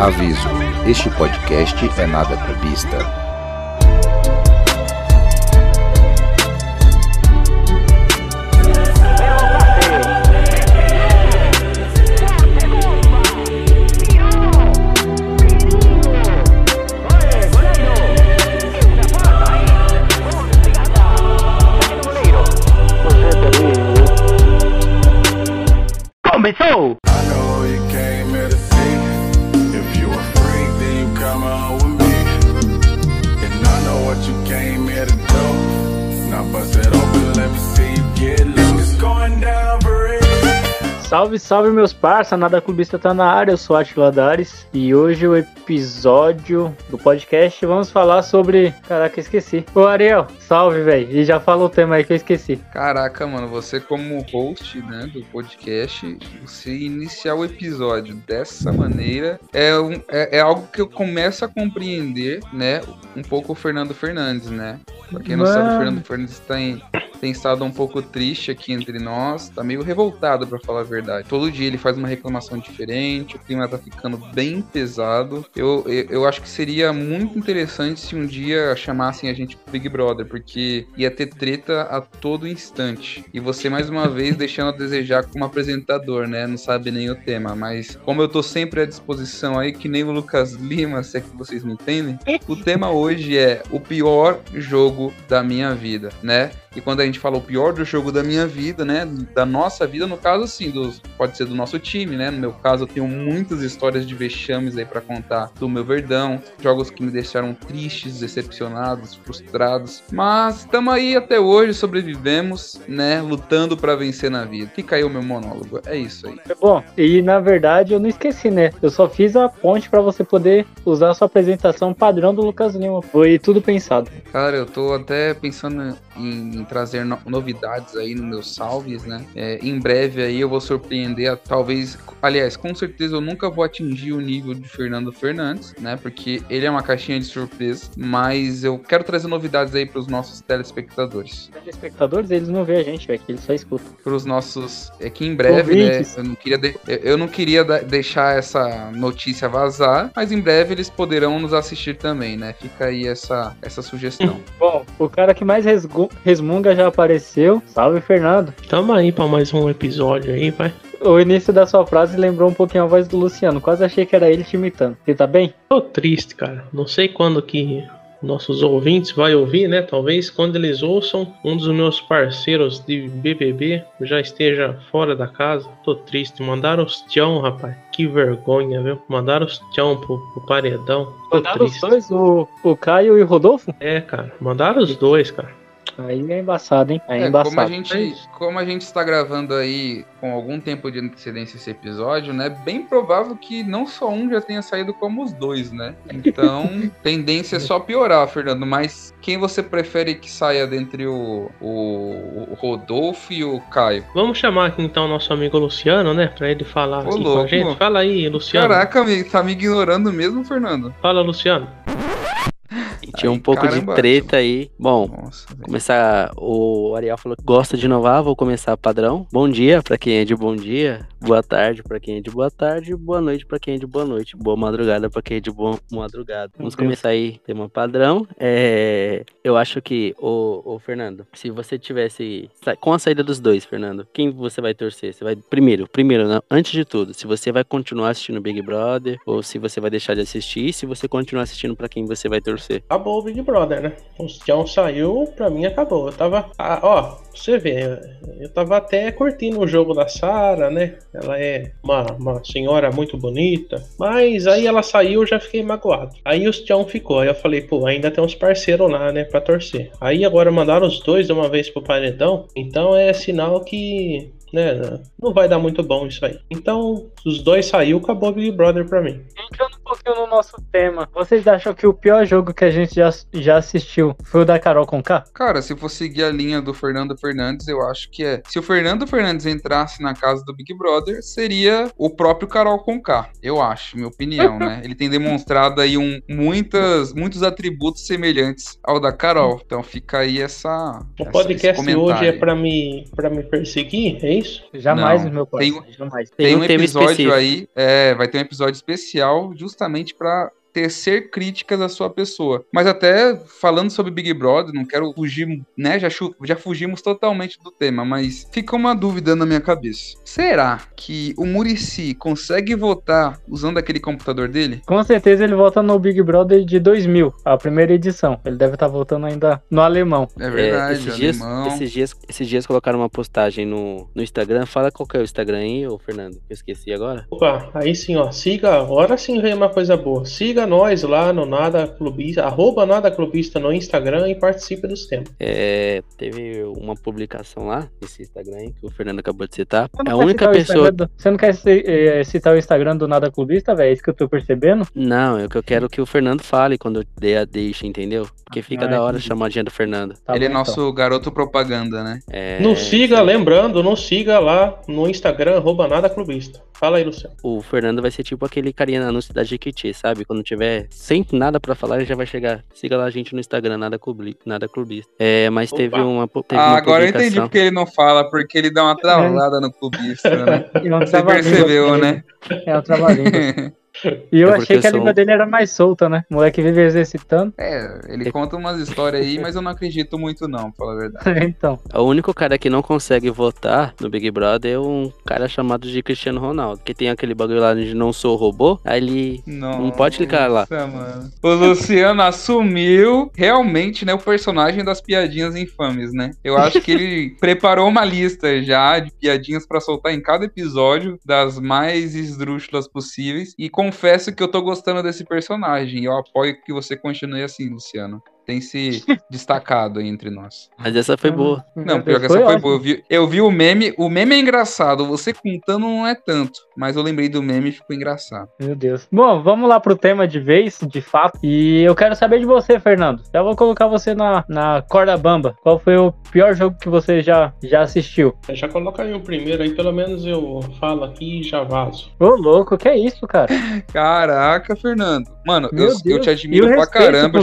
Aviso: este podcast é nada clubista. Salve, salve meus parça, Nada Clubista tá na área, eu sou Atila Dares e hoje o episódio do podcast vamos falar sobre... Caraca, esqueci. Ô Ariel, salve, velho, e já fala o tema aí que eu esqueci. Caraca, mano, você como host, né, do podcast, você iniciar o episódio dessa maneira é, um- é, é algo que eu começo a compreender, né, um pouco o Fernando Fernandes, né? Pra quem não sabe, o Mano. Fernando Fernandes tem, tem estado um pouco triste aqui entre nós, tá meio revoltado, pra falar a verdade. Todo dia ele faz uma reclamação diferente, o clima tá ficando bem pesado. Eu, eu, eu acho que seria muito interessante se um dia chamassem a gente pro Big Brother, porque ia ter treta a todo instante. E você, mais uma vez, deixando a desejar como apresentador, né? Não sabe nem o tema, mas como eu tô sempre à disposição aí, que nem o Lucas Lima, se é que vocês me entendem, o tema hoje é o pior jogo da minha vida, né? E quando a gente fala o pior do jogo da minha vida, né? Da nossa vida, no caso, assim, dos, pode ser do nosso time, né? No meu caso, eu tenho muitas histórias de vexames aí pra contar do meu Verdão, jogos que me deixaram tristes, decepcionados, frustrados. Mas estamos aí até hoje, sobrevivemos, né? Lutando pra vencer na vida. Fica aí o meu monólogo. É isso aí. Bom, e na verdade eu não esqueci, né? Eu só fiz a ponte pra você poder usar a sua apresentação padrão do Lucas Lima. Foi tudo pensado. Cara, eu tô até pensando em trazer no- novidades aí nos meus salves, né? É, em breve aí eu vou surpreender, talvez, aliás, com certeza eu nunca vou atingir o nível de Fernando Fernandes, né? Porque ele é uma caixinha de surpresa, mas eu quero trazer novidades aí pros nossos telespectadores. Os espectadores, eles não veem a gente, velho, que eles só escutam. Pros nossos, é que em breve, né? Eu não queria, de- eu- não queria deixar essa notícia vazar, mas em breve eles poderão nos assistir também, né? Fica aí essa, essa sugestão. Bom, o cara que mais resmunga já apareceu. Salve, Fernando. Tamo aí pra mais um episódio aí, vai. O início da sua frase lembrou um pouquinho a voz do Luciano. Quase achei que era ele te imitando. Você tá bem? Tô triste, cara. Não sei quando que nossos ouvintes vai ouvir, né? Talvez quando eles ouçam um dos meus parceiros de BBB já esteja fora da casa. Tô triste. Mandaram os tchão, rapaz. Que vergonha, viu? Mandaram os tchão pro, pro paredão. Tô Mandaram os triste. dois, o, o Caio e o Rodolfo? É, cara. Mandaram os dois, cara. Aí é embaçado, hein? Aí é, É, embaçado. como a gente, como a gente está gravando aí com algum tempo de antecedência esse episódio, né? Bem provável que não só um já tenha saído como os dois, né? Então, tendência é só piorar, Fernando. Mas quem você prefere que saia dentre o, o, o Rodolfo e o Caio? Vamos chamar aqui então nosso amigo Luciano, né? Pra ele falar Ô, aqui com louco. a gente. Fala aí, Luciano. Caraca, amigo, tá me ignorando mesmo, Fernando? Fala, Luciano. Tinha um pouco caramba. de treta aí. Bom, Nossa, começar. O Ariel falou que gosta de inovar, vou começar padrão. Bom dia pra quem é de bom dia. Boa tarde pra quem é de boa tarde. Boa noite pra quem é de boa noite. Boa madrugada pra quem é de boa madrugada. Vamos começar aí, tema padrão. É, eu acho que, o, o Fernando, se você tivesse. Com a saída dos dois, Fernando, quem você vai torcer? Você vai. Primeiro, primeiro, né, antes de tudo, se você vai continuar assistindo Big Brother, ou se você vai deixar de assistir, e se você continuar assistindo pra quem você vai torcer. Acabou o Big Brother, né? O Tião saiu, pra mim acabou. Eu tava. Ah, ó, você vê, eu tava até curtindo o jogo da Sara, né? Ela é uma, uma senhora muito bonita. Mas aí ela saiu, eu já fiquei magoado. Aí o Tião ficou. Aí eu falei, pô, ainda tem uns parceiros lá, né? Pra torcer. Aí agora mandaram os dois de uma vez pro paredão. Então é sinal que. Né, não vai dar muito bom isso aí. Então, os dois saiu, acabou o Big Brother pra mim. Pouquinho pouquinho no nosso tema. Vocês acham que o pior jogo que a gente já, já assistiu foi o da Carol Conká? Cara, se for seguir a linha do Fernando Fernandes, eu acho que é. Se o Fernando Fernandes entrasse na casa do Big Brother, seria o próprio Carol Conká. Eu acho, minha opinião, né? Ele tem demonstrado aí um, muitas, muitos atributos semelhantes ao da Carol. Então fica aí essa. O essa- podcast hoje é pra me, pra me perseguir, é isso? Jamais, Não, meu pai. tem- Jamais. Tem Tem um um episódio específico. aí, é, vai ter um episódio especial justamente pra tecer críticas à sua pessoa. Mas até falando sobre Big Brother, não quero fugir, né? Já, já fugimos totalmente do tema, mas fica uma dúvida na minha cabeça. Será que o Murici consegue votar usando aquele computador dele? Com certeza ele volta no Big Brother de 2000, a primeira edição. Ele deve estar voltando ainda no alemão. É É, verdade, esses, dias, alemão. esses, dias, esses dias colocaram uma postagem no, no Instagram. Fala qual que é o Instagram aí, ô Fernando. que Eu esqueci agora. Opa, aí sim, ó. Siga, agora sim vem uma coisa boa. Siga nós lá no Nada Clubista, arroba Nada Clubista no Instagram e participe dos temas. É, teve uma publicação lá nesse Instagram aí, que o Fernando acabou de citar. É A única pessoa. Do- Você não quer eh, citar o Instagram do Nada Clubista, velho? É isso que eu tô percebendo? Não, é o que eu quero que o Fernando fale quando eu dei a deixa, entendeu? Porque fica Ah, da hora a chamadinha do Fernando. Tá Ele é bom, nosso garoto propaganda, né? É, Não siga, lembrando, não siga lá no Instagram, arroba Nada Clubista. Fala aí, Luciano. O Fernando vai ser tipo aquele carinha no anúncio da Jequiti, sabe? Quando tiver sempre nada pra falar, ele já vai chegar. Siga lá a gente no Instagram, nada, clubi, nada clubista. É, mas Opa. teve uma, teve Ah, uma agora eu entendi porque ele não fala, porque ele dá uma travada no clubista, né? É Você percebeu, né? É um trava-língua. E eu É achei que a sou língua um- dele era mais solta, né? O moleque vive exercitando. É, ele conta umas histórias aí, mas eu não acredito muito não, pra falar a verdade. então. O único cara que não consegue votar no Big Brother é um cara chamado de Cristiano Ronaldo. Que tem aquele bagulho lá de não sou robô. Aí ele. Não pode clicar lá. Nossa, mano. O Luciano assumiu realmente, né, o personagem das piadinhas infames, né? Eu acho que ele preparou uma lista já de piadinhas pra soltar em cada episódio, das mais esdrúxulas possíveis. E confesso que eu tô gostando desse personagem. Eu apoio que você continue assim, Luciano. Tem se destacado aí entre nós. Mas essa foi boa. Não, pior que essa foi boa. Eu vi, eu vi o meme. O meme é engraçado. Você contando não é tanto. Mas eu lembrei do meme e ficou engraçado. Meu Deus. Bom, vamos lá pro tema de vez, de fato. E eu quero saber de você, Fernando. Já vou colocar você na, na corda bamba. Qual foi o pior jogo que você já, já assistiu? Já coloca aí o primeiro aí, pelo menos eu falo aqui e já vazo. Ô, louco, que é isso, cara? Caraca, Fernando. Mano, eu, eu te admiro pra caramba.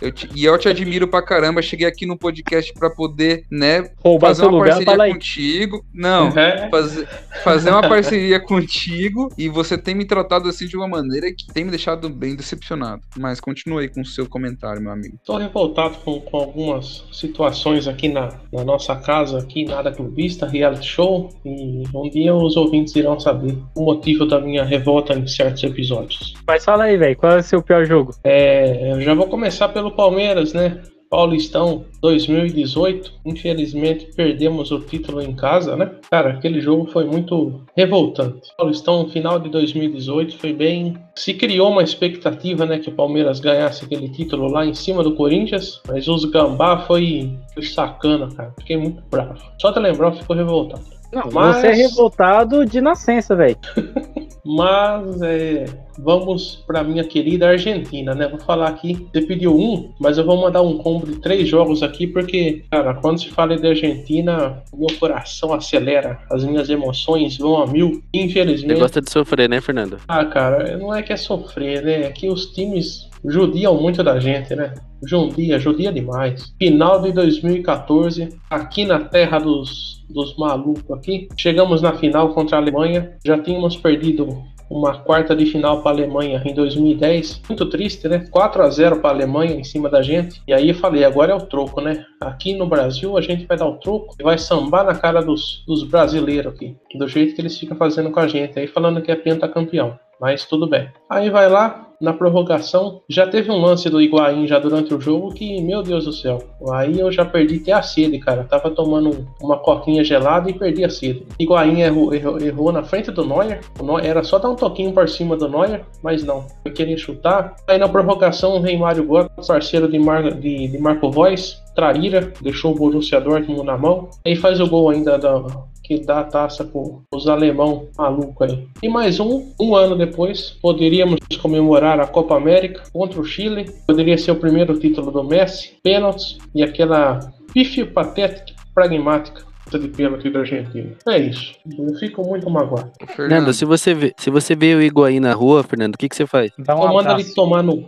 Eu te- e eu te admiro pra caramba. Cheguei aqui no podcast pra poder, né, Roubar fazer seu uma lugar, parceria fala aí. contigo. Não, É, fazer, fazer uma parceria contigo e você tem me tratado assim de uma maneira que tem me deixado bem decepcionado. Mas continue aí com o seu comentário, meu amigo. Tô revoltado com, com algumas situações aqui na, na nossa casa, aqui nada clubista, reality show, e um dia os ouvintes irão saber o motivo da minha revolta em certos episódios. Mas fala aí, velho. Qual é o seu pior jogo? É, eu já vou começar pelo Palmeiras, né? Paulistão 2018. Infelizmente perdemos o título em casa, né? Cara, aquele jogo foi muito revoltante. Paulistão final de 2018 foi bem. Se criou uma expectativa, né, que o Palmeiras ganhasse aquele título lá em cima do Corinthians, mas os Gambá foi, foi sacana, cara. Fiquei muito bravo. Só de lembrar, eu fico revoltado. Não, Mas- você é revoltado de nascença, velho. Mas é, vamos para minha querida Argentina, né? Vou falar aqui. Você pediu um, mas eu vou mandar um combo de três jogos aqui, porque, cara, quando se fala de Argentina, meu coração acelera, as minhas emoções vão a mil. Você Infelizmente. gosta de sofrer, né, Fernando? Ah, cara, não é que é sofrer, né? É que os times judiam muito da gente, né? Judia, judia demais. Final de 2014, aqui na terra dos, dos malucos aqui. Chegamos na final contra a Alemanha. Já tínhamos perdido uma quarta de final para a Alemanha em 2010. Muito triste, né? 4 a 0 para a Alemanha em cima da gente. E aí eu falei, agora é o troco, né? Aqui no Brasil a gente vai dar o troco e vai sambar na cara dos, dos brasileiros aqui. Do jeito que eles ficam fazendo com a gente. Aí falando que é pentacampeão. Mas tudo bem. Aí vai lá, na prorrogação, já teve um lance do Higuaín já durante o jogo que, meu Deus do céu, aí eu já perdi até a sede, cara. Tava tomando uma coquinha gelada e perdi a sede. Higuaín errou, errou, errou na frente do Neuer. Era só dar um toquinho por cima do Neuer, mas não. Eu queria chutar. Aí na prorrogação, o Rei Mário Götze, parceiro de, Mar, de, de Marco Reus, traíra, deixou o Borussia Dortmund na mão. Aí faz o gol ainda da, que dá a taça com os alemão maluco aí. E mais um, um ano depois, poderíamos comemorar a Copa América contra o Chile. Poderia ser o primeiro título do Messi, pênaltis e aquela pífio patética pragmática de pênalti da Argentina. É isso. Eu fico muito magoado. Fernando, se você vê, se você vê o Higuaín na rua, Fernando, o que, que você faz? Dá um Ou manda ele tomar no.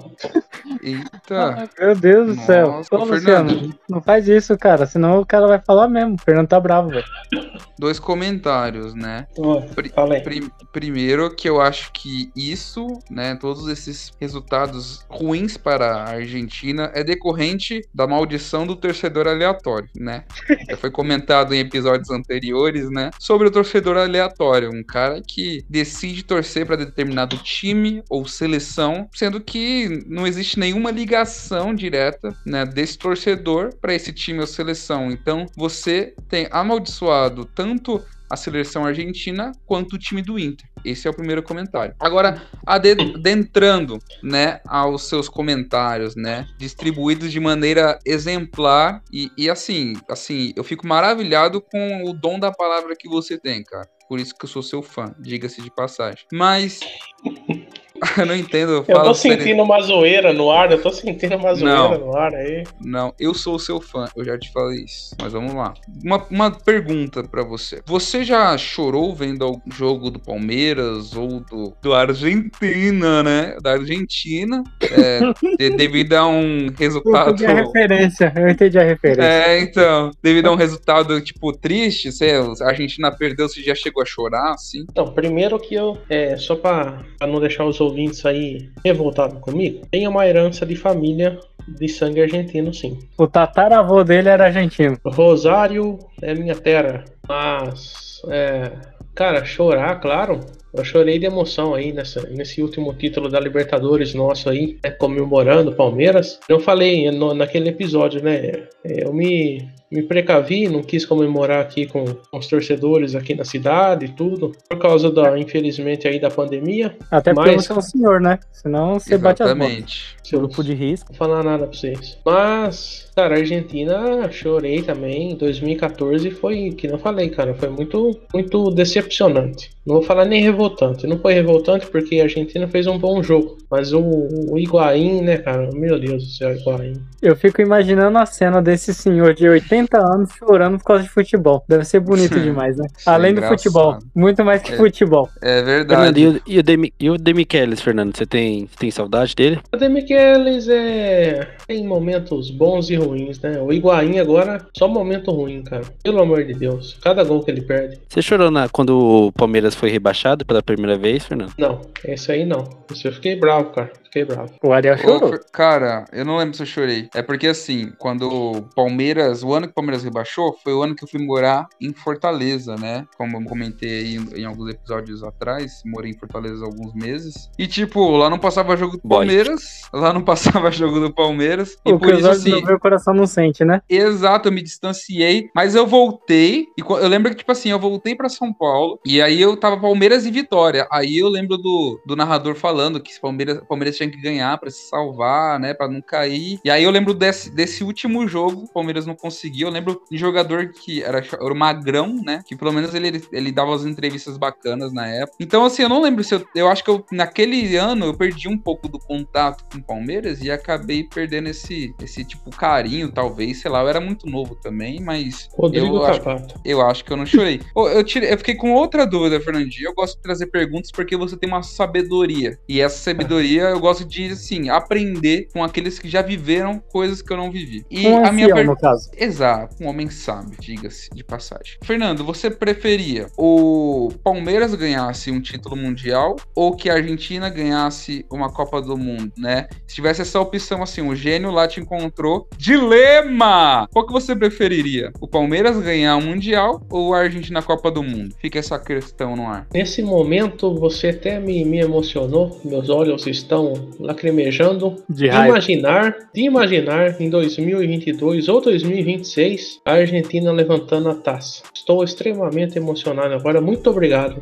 eita. Meu Deus do céu. Nossa, Ô, ô, Luciano, Fernando. não faz isso, cara. Senão o cara vai falar mesmo. O Fernando tá bravo, velho. Dois comentários, né? Ó, Pri- Fala aí. Prim- primeiro que eu acho que isso, né, todos esses resultados ruins para a Argentina é decorrente da maldição do torcedor aleatório, né? Já foi comentado em episódios anteriores, né, sobre o torcedor aleatório, um cara que decide torcer para determinado time ou seleção, sendo que não existe nenhuma ligação direta, né, desse torcedor para esse time ou seleção. Então, você tem amaldiçoado tanto a seleção argentina quanto o time do Inter. Esse é o primeiro comentário. Agora, adentrando, né, aos seus comentários, né, distribuídos de maneira exemplar e, e assim, assim, eu fico maravilhado com o dom da palavra que você tem, cara. Por isso que eu sou seu fã, diga-se de passagem. Mas eu não entendo. Eu fala tô sério. sentindo uma zoeira no ar, eu tô sentindo uma zoeira Não. no ar aí. Não, eu sou o seu fã, eu já te falei isso. Mas vamos lá. Uma, uma pergunta pra você. Você já chorou vendo o jogo do Palmeiras ou do, do Argentina, né? Da Argentina, é, de- devido a um Eu resultado. entendi a referência. Eu entendi a referência. É, então, devido a um resultado, tipo, triste, sei a Argentina perdeu, você já chegou a chorar, assim? Então, primeiro que eu, é, só pra, pra não deixar os ouvintes aí revoltados comigo, tenho uma herança de família de sangue argentino, sim. O tataravô dele era argentino. Rosário é minha terra, mas, é, cara, chorar, claro. Eu chorei de emoção aí nessa, nesse último título da Libertadores nosso aí, né, comemorando Palmeiras. Eu falei no- naquele episódio, né? é, Eu me, me precavi, não quis comemorar aqui com, com os torcedores aqui na cidade e tudo, por causa da, infelizmente, aí da pandemia. Até porque Mas- você é um senhor, né? Senão você bate as botas. Exatamente. Se eu Grupo de risco. Não vou falar nada pra vocês. Mas, cara, a Argentina chorei também. Em 2014 foi, que não falei, cara, foi muito, muito decepcionante. Não vou falar nem revoltante. Não foi revoltante porque a Argentina fez um bom jogo. Mas o, o Higuaín, né, cara? Meu Deus do céu, Higuaín. Eu fico imaginando a cena desse senhor de 80 anos chorando por causa de futebol. Deve ser bonito demais, né? É Além do futebol. Muito mais que É. futebol. É Fernando, verdade. e o, e o, Demi, e o Demichelis, Fernando, você tem, tem saudade dele? O Demichelis é... tem momentos bons e ruins, né? O Higuaín agora, só momento ruim, cara. Pelo amor de Deus. Cada gol que ele perde. Você chorou na, quando o Palmeiras foi rebaixado pela primeira vez, Fernando? Não, esse aí não. Esse eu fiquei bravo, cara. Fiquei bravo. O Ariel chorou. Cara, eu não lembro se eu chorei. É porque assim, quando o Palmeiras, o ano que o Palmeiras rebaixou, foi o ano que eu fui morar em Fortaleza, né? Como eu comentei aí em, em alguns episódios atrás, morei em Fortaleza alguns meses. E tipo, lá não passava jogo do Boy. Palmeiras, lá não passava jogo do Palmeiras. E O por que os isso assim, o coração não sente, né? Exato, eu me distanciei, mas eu voltei. E eu lembro que, tipo assim, eu voltei pra São Paulo. E aí eu tava Palmeiras e Vitória. Aí eu lembro do, do narrador falando que Palmeiras, Palmeiras tinha que ganhar pra se salvar, né? Pra não cair. E aí eu lembro desse, desse último jogo, o Palmeiras não conseguiu. Eu lembro de um jogador que era, era o Magrão, né? Que pelo menos ele, ele, dava as entrevistas bacanas na época. Então, assim, eu não lembro se eu. Eu acho que eu, naquele ano eu perdi um pouco do contato com o Palmeiras e acabei perdendo esse, esse tipo carinho, talvez, sei lá. Eu era muito novo também, mas Rodrigo eu acho, Capato. eu acho que eu não chorei. Ô, eu, tirei, eu fiquei com outra dúvida, Fernandinho. Eu gosto de trazer perguntas porque você tem uma sabedoria. E essa sabedoria eu gosto de, assim, aprender com aqueles que já viveram coisas que eu não vivi. E Um a minha ancião, per- no caso. Exato, um homem sábio, diga-se de passagem. Fernando, você preferia o Palmeiras ganhasse um título mundial ou que a Argentina ganhasse uma Copa do Mundo, né? Se tivesse essa opção assim, o gênio lá te encontrou. Dilema! Qual que você preferiria? O Palmeiras ganhar o mundial ou a Argentina a Copa do Mundo? Fica essa questão no ar. Nesse momento, você até me, me emocionou. Meus olhos estão lacrimejando. De raiva. imaginar, de imaginar em 2022 ou 2026 a Argentina levantando a taça. Estou extremamente emocionado agora. Muito obrigado.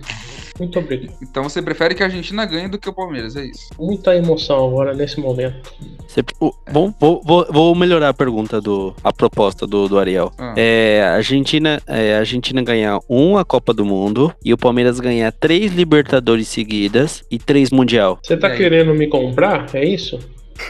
Muito obrigado. Então você prefere que a Argentina ganhe do que o Palmeiras, é isso? Muita emoção agora nesse momento. Você- o- vou, vou, vou, vou melhorar a pergunta do. a proposta do, do Ariel. Ah. É, a Argentina, é, a Argentina ganhar um a Copa do Mundo e o Palmeiras ganhar três Libertadores seguidas e três Mundial. Você tá querendo me comprar? É isso?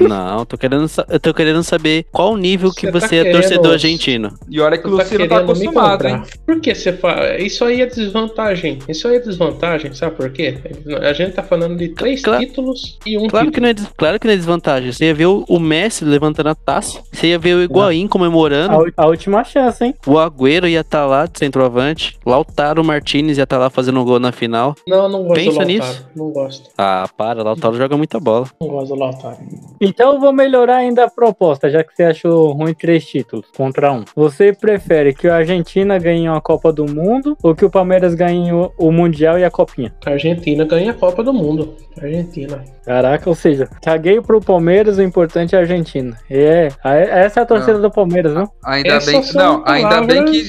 Não, tô querendo, eu tô querendo saber qual o nível que Você tá é querendo- torcedor argentino. E olha que o Você tá Luciano tá me acostumado, hein? Por que você fala? Isso aí é desvantagem. Isso aí é desvantagem, sabe por quê? A gente tá falando de três Claro- títulos e um Claro que, título. não é, claro que não é desvantagem. Você ia ver o, Messi levantando a taça. Você ia ver o Higuaín A, comemorando. u- a última chance, hein? O Agüero ia estar lá de centroavante. Lautaro Martinez ia estar lá fazendo um gol na final. Não, não gosto Pensa do Lautaro. nisso. Não gosto. Ah, para, Lautaro joga muita bola. Não gosto do Lautaro. Então eu vou melhorar ainda a proposta, já que você achou ruim três títulos contra um. Você prefere que a Argentina ganhe uma Copa do Mundo ou que o Palmeiras ganhe o, Mundial e a Copinha? A Argentina ganha a Copa do Mundo. Argentina. Caraca, ou seja, caguei pro Palmeiras, o importante é a Argentina. É, a- essa é a torcida do Palmeiras, não? Ainda Essas bem, são não, ainda bem que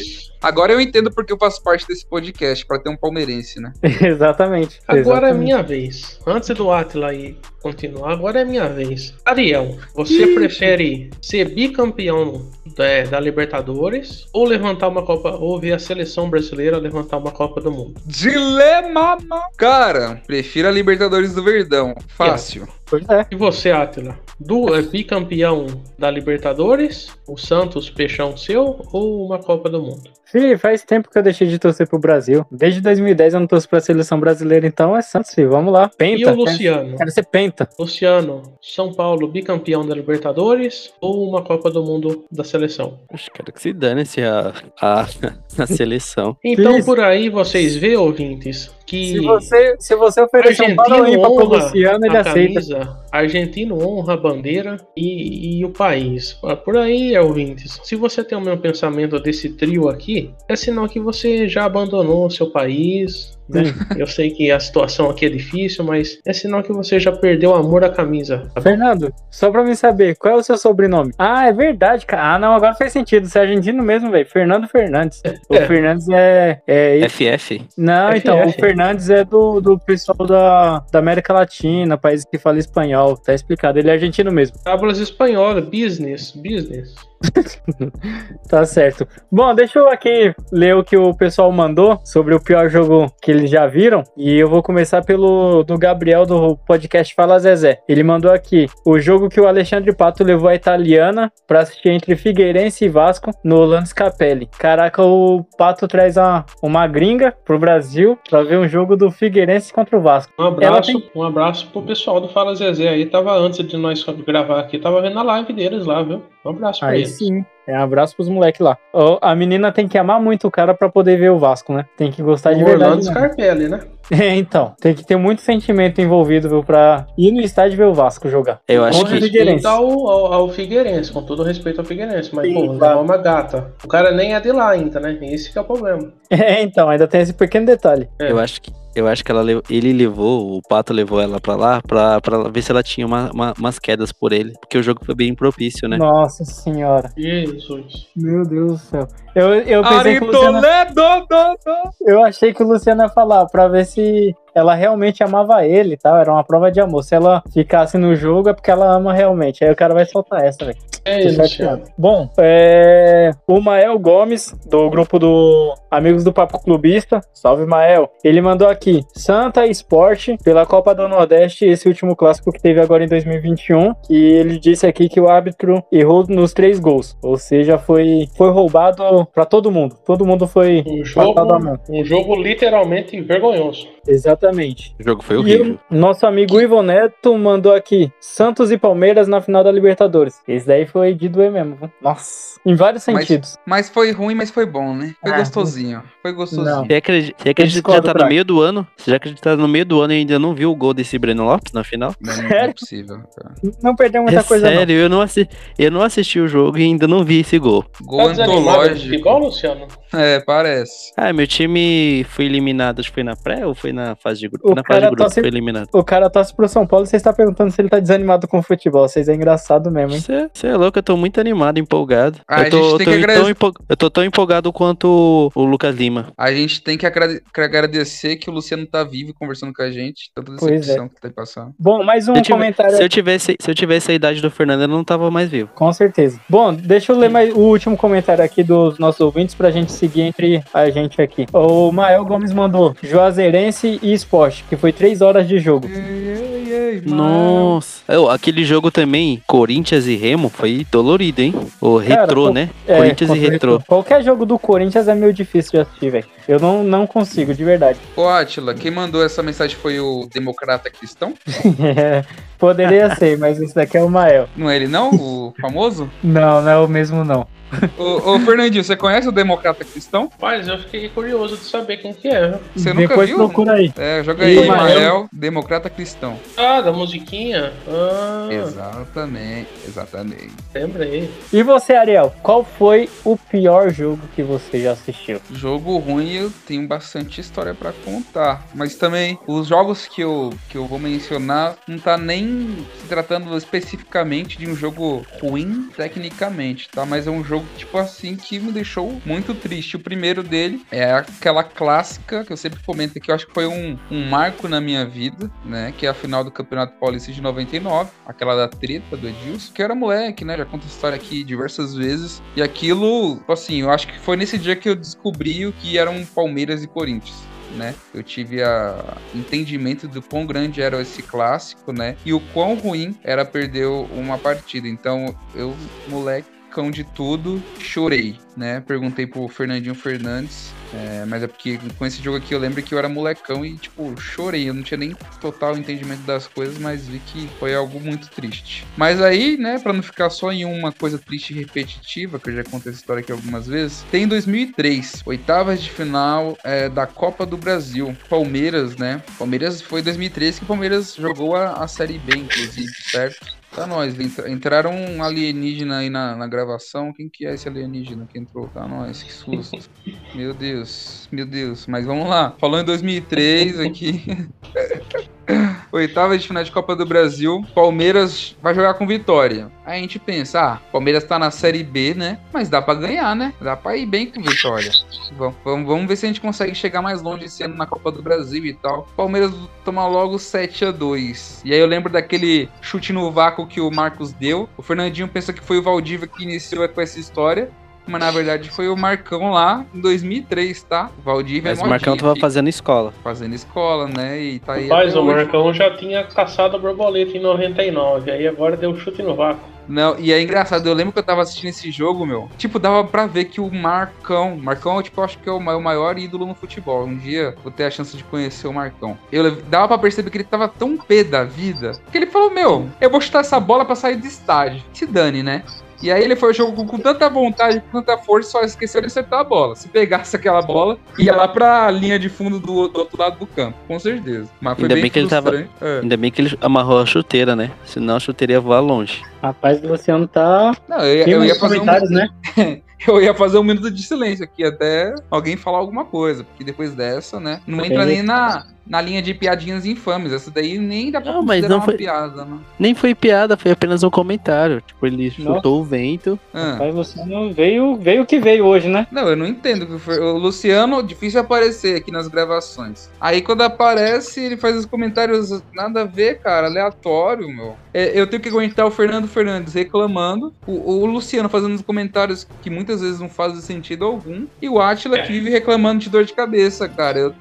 agora eu entendo porque eu faço parte desse podcast pra ter um palmeirense, né? Exatamente. Agora é exatamente. minha vez. Antes do Atila aí continuar, agora é minha vez. Ariel, você prefere ser bicampeão da, da Libertadores ou levantar uma Copa, ou ver a seleção brasileira levantar uma Copa do Mundo? Dilema, ma- cara, prefiro a Libertadores do Verdão. Fácil. Pois é. E você, Atila? Du, é bicampeão da Libertadores, o Santos peixão seu ou uma Copa do Mundo? Fih, faz tempo que eu deixei de torcer pro Brasil. Desde 2010 eu não torço pra seleção brasileira, então é Santos, filho. Vamos lá. Penta. E o Luciano? Quero ser penta. Luciano, São Paulo bicampeão da Libertadores ou uma Copa do Mundo da seleção? Acho que quero que se dane-se a, a, a seleção. Então Isso. por aí vocês vê, ouvintes, que Se você, se você oferecer um bala argentino ímpar pro Luciano, ele a aceita. camisa, argentino honra a bandeira e, e o país. Ah, Por aí, ouvintes. Se você tem o mesmo pensamento desse trio aqui, é sinal que você já abandonou seu país. Né? Eu sei que a situação aqui é difícil, mas é sinal que você já perdeu o amor à camisa. tá? Fernando, só pra me saber, qual é o seu sobrenome? Ah, é verdade, cara. Ah, não, agora faz sentido. Você é argentino mesmo, velho. Fernando Fernandes. O É. Fernandes é. é FF? Não, FF. então, o Fernandes é do, do pessoal da, da América Latina, país que fala espanhol. Tá explicado. Ele é argentino mesmo. Tábulas espanholas, business, business. Tá certo. Bom, deixa eu aqui ler o que o pessoal mandou sobre o pior jogo que eles já viram. E eu vou começar pelo do Gabriel do podcast Fala Zezé. Ele mandou aqui o jogo que o Alexandre Pato levou a italiana pra assistir entre Figueirense e Vasco no Orlando Scapelli. Caraca, o Pato traz uma, uma gringa pro Brasil pra ver um jogo do Figueirense contra o Vasco. Um abraço, Ela um abraço pro pessoal do Fala Zezé aí. Tava antes de nós gravar aqui, tava vendo a live deles lá, viu? Um abraço pra Aí eles. sim. É um abraço pros moleques lá. Ó, A menina tem que amar muito o cara pra poder ver o Vasco, né? Tem que gostar de O verdade. Orlando. Scarpelli, né? É, então, tem que ter muito sentimento envolvido, viu, pra ir no estádio ver o Vasco jogar. Eu acho o que. Figueirense. Respeito ao, ao, ao Figueirense, com todo respeito ao Figueirense. Mas, Sim, pô, claro. levar uma gata. O cara nem é de lá ainda, né? Esse que é o problema. É, então, ainda tem esse pequeno detalhe. É. Eu acho que, eu acho que ela, ele levou, o Pato levou ela pra lá pra, pra ver se ela tinha uma- uma- umas quedas por ele. Porque o jogo foi bem propício, né? Nossa senhora. Jesus. Meu Deus do céu. Eu, eu pensei Ari que do, do. eu achei que o Luciano ia falar pra ver se ela realmente amava ele tal. Era uma prova de amor. Se ela ficasse no jogo é porque ela ama realmente. Aí o cara vai soltar essa, velho. É isso, chateado. Bom, é... o Mael Gomes, do grupo do Amigos do Papo Clubista, salve Mael, ele mandou aqui, Santa Esporte, pela Copa do Nordeste, esse último clássico que teve agora em 2021, e ele disse aqui que o árbitro errou nos três gols, ou seja, foi, foi roubado pra todo mundo, todo mundo foi Um passado a jogo, mão. um jogo literalmente vergonhoso. Exatamente. O jogo foi E horrível. o nosso amigo Ivo Neto mandou aqui: Santos e Palmeiras na final da Libertadores. Esse daí foi de doer mesmo. viu? Nossa. Em vários Mas- sentidos. Mas foi ruim, mas foi bom, né? Foi Ah, gostosinho. Foi gostosinho. não. Você acredita, você acredita que já tá no meio do ano? Você já acredita que tá no meio do ano e ainda não viu o gol desse Breno Lopes na final? Não, não é possível, cara. Não perdeu muita é coisa, não. sério, eu não, assi- eu não assisti o jogo e ainda não vi esse gol. Gol Tá antológico. futebol, Luciano? É, parece. Ah, meu time foi eliminado, acho que foi na pré ou foi na fase fase de grupo. O na fase de cara grupo, tá se- foi eliminado. O cara torce pro São Paulo e você está perguntando se ele tá desanimado com o futebol. Vocês é engraçado mesmo, hein? Você é louco, eu tô muito animado, empolgado. Ah, eu, tô, a gente eu tem tô que tão empol- eu tô tão empolgado quanto o, Lucas Lima. A gente tem que agrade- que agradecer que o Luciano tá vivo conversando com a gente. Tanta é. decepção que tá passando. Bom, mais um Se tive- comentário se eu tivesse, se eu tivesse a idade do Fernando, eu não tava mais vivo. Com certeza. Bom, deixa eu ler mais o último comentário aqui dos nossos ouvintes pra gente seguir entre a gente aqui. O Mael Gomes mandou Juazeirense e Esporte, que foi três horas de jogo. Nossa. Eu, aquele jogo também, Corinthians e Remo, foi dolorido, hein? O Cara, retrô, né? É, Corinthians e retrô. Qualquer jogo do Corinthians é meio difícil de assistir, velho. Eu não, não consigo, de verdade. Ô, Atila, quem mandou essa mensagem foi o Democrata Cristão? É, poderia ser, mas esse daqui é o Mael. Não é ele, não? O famoso? Não, não é o mesmo, não. ô, ô, Fernandinho, você conhece o Democrata Cristão? Mas eu fiquei curioso de saber quem que é. Você nunca Depois viu? procura aí. É, joga aí, o Mael? Mael, Democrata Cristão. Ah, da musiquinha? Ah, Exatamente, exatamente. lembrei. E você, Ariel, qual foi o pior jogo que você já assistiu? Jogo ruim eu tenho bastante história pra contar, mas também os jogos que eu, que eu vou mencionar não tá nem se tratando especificamente de um jogo ruim tecnicamente, tá? Mas é um jogo tipo assim que me deixou muito triste. O primeiro dele é aquela clássica que eu sempre comento que eu acho que foi um, um marco na minha vida, né? Que é a final do Campeonato Paulista de 99, aquela da treta do Edilson, que era moleque, né? Já conto a história aqui diversas vezes. E aquilo, tipo assim, eu acho que foi nesse dia que eu descobri o que eram Palmeiras e Corinthians. Né? Eu tive a entendimento do quão grande era esse clássico, né? E o quão ruim era perder uma partida. Então, eu, moleque, cão de tudo, chorei, né? Perguntei pro Fernandinho Fernandes, é, mas é porque com esse jogo aqui eu lembro que eu era molecão e, tipo, chorei. Eu não tinha nem total entendimento das coisas, mas vi que foi algo muito triste. Mas aí, né, pra não ficar só em uma coisa triste e repetitiva, que eu já contei essa história aqui algumas vezes, tem em 2003, oitavas de final é, da Copa do Brasil. Palmeiras, né? Palmeiras foi em 2003 que o Palmeiras jogou a, a Série B, inclusive, certo? Tá nós, entra- entraram um alienígena aí na, na gravação. Quem que é esse alienígena que entrou? Tá nós, que susto. Meu Deus, meu Deus. Mas vamos lá. Falou em 2003 aqui. Oitava de final de Copa do Brasil. Palmeiras vai jogar com Vitória. Aí a gente pensa, ah, Palmeiras tá na Série B, né? Mas dá pra ganhar, né? Dá pra ir bem com Vitória. Vamos, vamos, vamos ver se a gente consegue chegar mais longe esse ano na Copa do Brasil e tal. Palmeiras toma logo 7 a 2 E aí eu lembro daquele chute no vácuo que o Marcos deu. O Fernandinho pensa que foi o Valdívia que iniciou com essa história. Mas na verdade foi o Marcão lá em 2003, tá? O Valdívia Mas é o Marcão tava fazendo escola. fazendo escola, né? E tá aí. Rapaz, até o hoje. Marcão já tinha caçado a borboleta em 99, aí agora deu chute no vácuo. Não, e é engraçado, eu lembro que eu tava assistindo esse jogo, meu. Tipo, dava pra ver que o Marcão. Marcão, tipo, eu acho que é o ma- o maior ídolo no futebol. Um dia vou ter a chance de conhecer o Marcão. Eu dava pra perceber que ele tava tão pé da vida que ele falou: Meu, eu vou chutar essa bola pra sair do estádio. Se dane, né? E aí ele foi ao jogo com, com tanta vontade, com tanta força, só esqueceu de acertar a bola. Se pegasse aquela bola, ia lá pra linha de fundo do, do outro lado do campo, com certeza. Mas foi Ainda bem, bem que ele tava-. É. Ainda bem que ele amarrou a chuteira, né? Senão a chuteira ia voar longe. Rapaz, o Luciano tá. Não, eu, eu ia fazer um, né? eu ia fazer um minuto de silêncio aqui até alguém falar alguma coisa, porque depois dessa, né, não entra Tem. nem na, na linha de piadinhas infames. Essa daí nem dá pra Não, mas considerar não uma foi- piada, né? Nem foi piada, foi apenas um comentário. Tipo, ele Nossa. chutou o vento. Ah. Rapaz, o Luciano veio, veio o que veio hoje, né? Não, eu não entendo. o que foi- O Luciano, difícil aparecer aqui nas gravações. Aí quando aparece, ele faz os comentários nada a ver, cara, aleatório, meu. É, eu tenho que aguentar o Fernando Fernandes reclamando, o, o Luciano fazendo os comentários que muitas vezes não fazem sentido algum, e o Atila que vive reclamando de dor de cabeça, cara. Eu-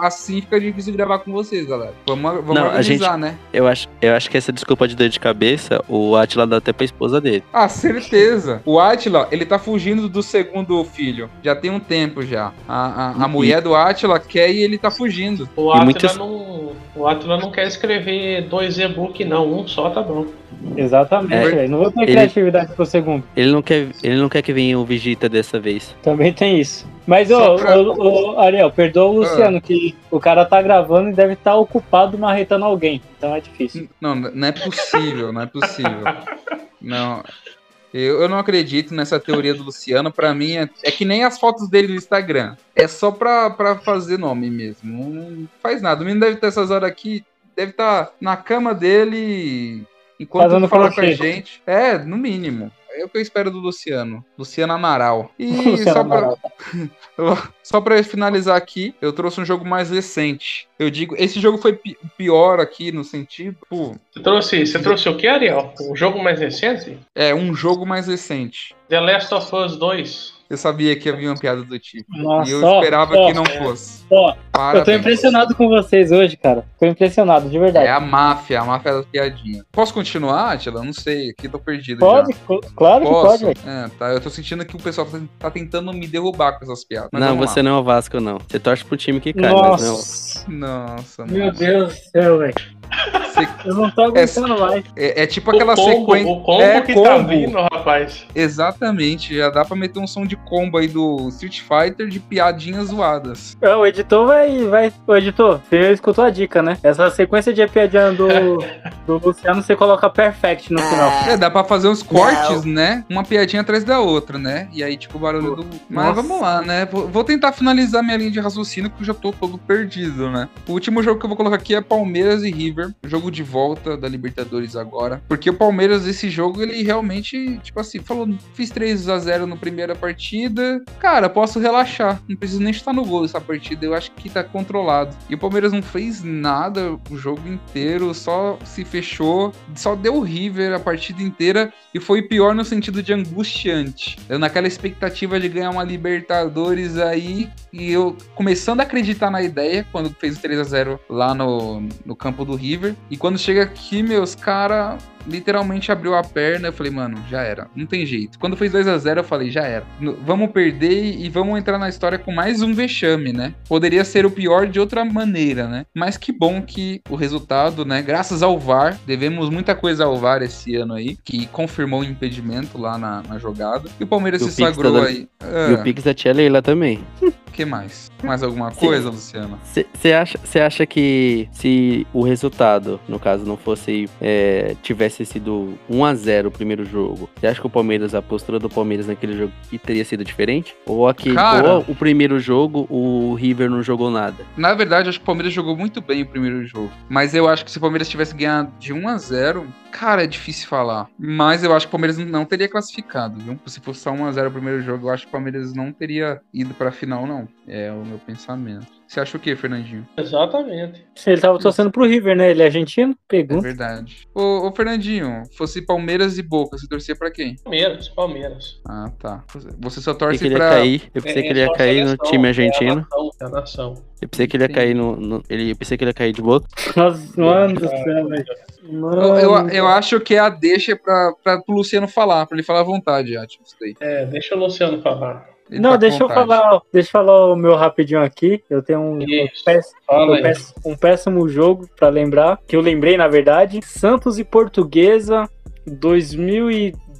assim fica difícil gravar com vocês, galera. Vamos, vamos Não, a organizar, né? Eu acho, eu acho que essa desculpa de dor de cabeça, o Atila dá até pra esposa dele. Ah, certeza. O Atila, ele tá fugindo do segundo filho. Já tem um tempo já. A, a, a E- mulher do Atila quer e ele tá fugindo. O Atila, muitas- não, o Atila não quer escrever dois e-book, não. Um só tá bom. Exatamente, É. velho. Não vou ter Ele- criatividade pro segundo. Ele não quer, ele não quer que venha o Vegeta dessa vez. Também tem isso. Mas, ô, pra- ô, ô, Ariel, perdoa o Luciano, que o cara tá gravando e deve estar ocupado marretando alguém. Então é difícil. Não, não é possível, não é possível. Não. Eu, eu não acredito nessa teoria do Luciano. Pra mim, é, é que nem as fotos dele no Instagram. É só pra, pra fazer nome mesmo. Não faz nada. O menino deve ter essas horas aqui. Deve estar na cama dele enquanto Fazendo fala com a gente. É, no mínimo. É o que eu espero do Luciano. Luciano Amaral. E Luciano só pra, Amaral. só pra finalizar aqui, eu trouxe um jogo mais recente. Eu digo, esse jogo foi pi- pior aqui no sentido. Pô, Você trouxe, você trouxe o que, Ariel? O jogo mais recente? é um jogo mais recente. The Last of Us 2. Eu sabia que havia uma piada do tipo. Nossa, e eu ó, esperava ó, que não fosse. Ó, eu tô impressionado com vocês hoje, cara. Tô impressionado, de verdade. É a máfia, a máfia da piadinha. Posso continuar, Atila? Não sei, aqui tô perdido Pode, já. cl- claro que Posso? pode, velho. É, tá. Eu tô sentindo que o pessoal tá- tá tentando me derrubar com essas piadas. Não, você lá. não é o Vasco, não. Você torce pro time que cai, mas não. Nossa, Nossa, meu mano. Deus do céu, velho. Eu não tô aguentando mais. É, é tipo aquela o combo, sequência. o combo é, que combo. tá vindo, rapaz. Exatamente, já dá pra meter um som de combo aí do Street Fighter de piadinhas zoadas. É, O editor vai, vai. O editor, você escutou a dica, né? Essa sequência de piadinha do, do Luciano, você coloca perfect no final. É, dá pra fazer uns cortes, né? Uma piadinha atrás da outra, né? E aí, tipo, o barulho do. Mas Nossa. vamos lá, né? Vou, tentar finalizar minha linha de raciocínio, porque eu já tô todo perdido, né? O último jogo que eu vou colocar aqui é Palmeiras e River. Jogo de volta da Libertadores agora. Porque o Palmeiras, esse jogo, ele realmente, tipo assim, falou: fiz 3 a 0 na primeira partida. Cara, posso relaxar. Não preciso nem estar no gol dessa partida. Eu acho que tá controlado. E o Palmeiras não fez nada o jogo inteiro, só se fechou, só deu River a partida inteira e foi pior no sentido de angustiante. Eu naquela expectativa de ganhar uma Libertadores aí e eu começando a acreditar na ideia quando fez o 3 a 0 lá no, no campo do River. E quando chega aqui, meus cara literalmente abriu a perna, eu falei, mano, já era, não tem jeito. Quando fez 2 a 0 eu falei, já era. Vamos perder e vamos entrar na história com mais um vexame, né? Poderia ser o pior de outra maneira, né? Mas que bom que o resultado, né, graças ao VAR, devemos muita coisa ao VAR esse ano aí, que confirmou o impedimento lá na, na jogada. E o Palmeiras E se Pix sagrou tá dando- aí. E o Ah, Pix da tia Leila também. que mais? Mais alguma coisa, Luciano? Você acha, cê acha que se o resultado, no caso, não fosse. é, tivesse sido 1x0 o primeiro jogo, você acha que o Palmeiras, a postura do Palmeiras naquele jogo e teria sido diferente? Ou, aquele, Cara. ou o primeiro jogo, o River não jogou nada? Na verdade, acho que o Palmeiras jogou muito bem o primeiro jogo. Mas eu acho que se o Palmeiras tivesse ganhado de 1 a 0 cara, é difícil falar. Mas eu acho que o Palmeiras não teria classificado, viu? Se fosse só 1 a 0 o primeiro jogo, eu acho que o Palmeiras não teria ido pra final, não. É o meu pensamento. Você acha o quê, Fernandinho? Exatamente. Ele tava torcendo pro River, né? Ele é argentino? É Pergunta. verdade. Ô, ô, Fernandinho, fosse Palmeiras e Boca, você torcia pra quem? Palmeiras, Palmeiras. Ah, tá. Você só torce pra. cair. Eu pensei É, que ele ia cair no time É a argentino. nação, é a nação. Eu pensei que ele ia Sim. cair no. no- ele, eu pensei que ele ia cair de boca. Nossa, mano do céu, velho. Eu, Mano. eu, eu acho que é a deixa pra, pra pro Luciano falar, pra ele falar à vontade, já, tipo, isso daí. É, deixa o Luciano falar. Não, tá deixa eu vontade. falar, deixa eu falar o meu rapidinho aqui. Eu tenho um, um Isso. péssimo, um péssimo- um péssimo jogo pra lembrar, que eu lembrei na verdade. Santos e Portuguesa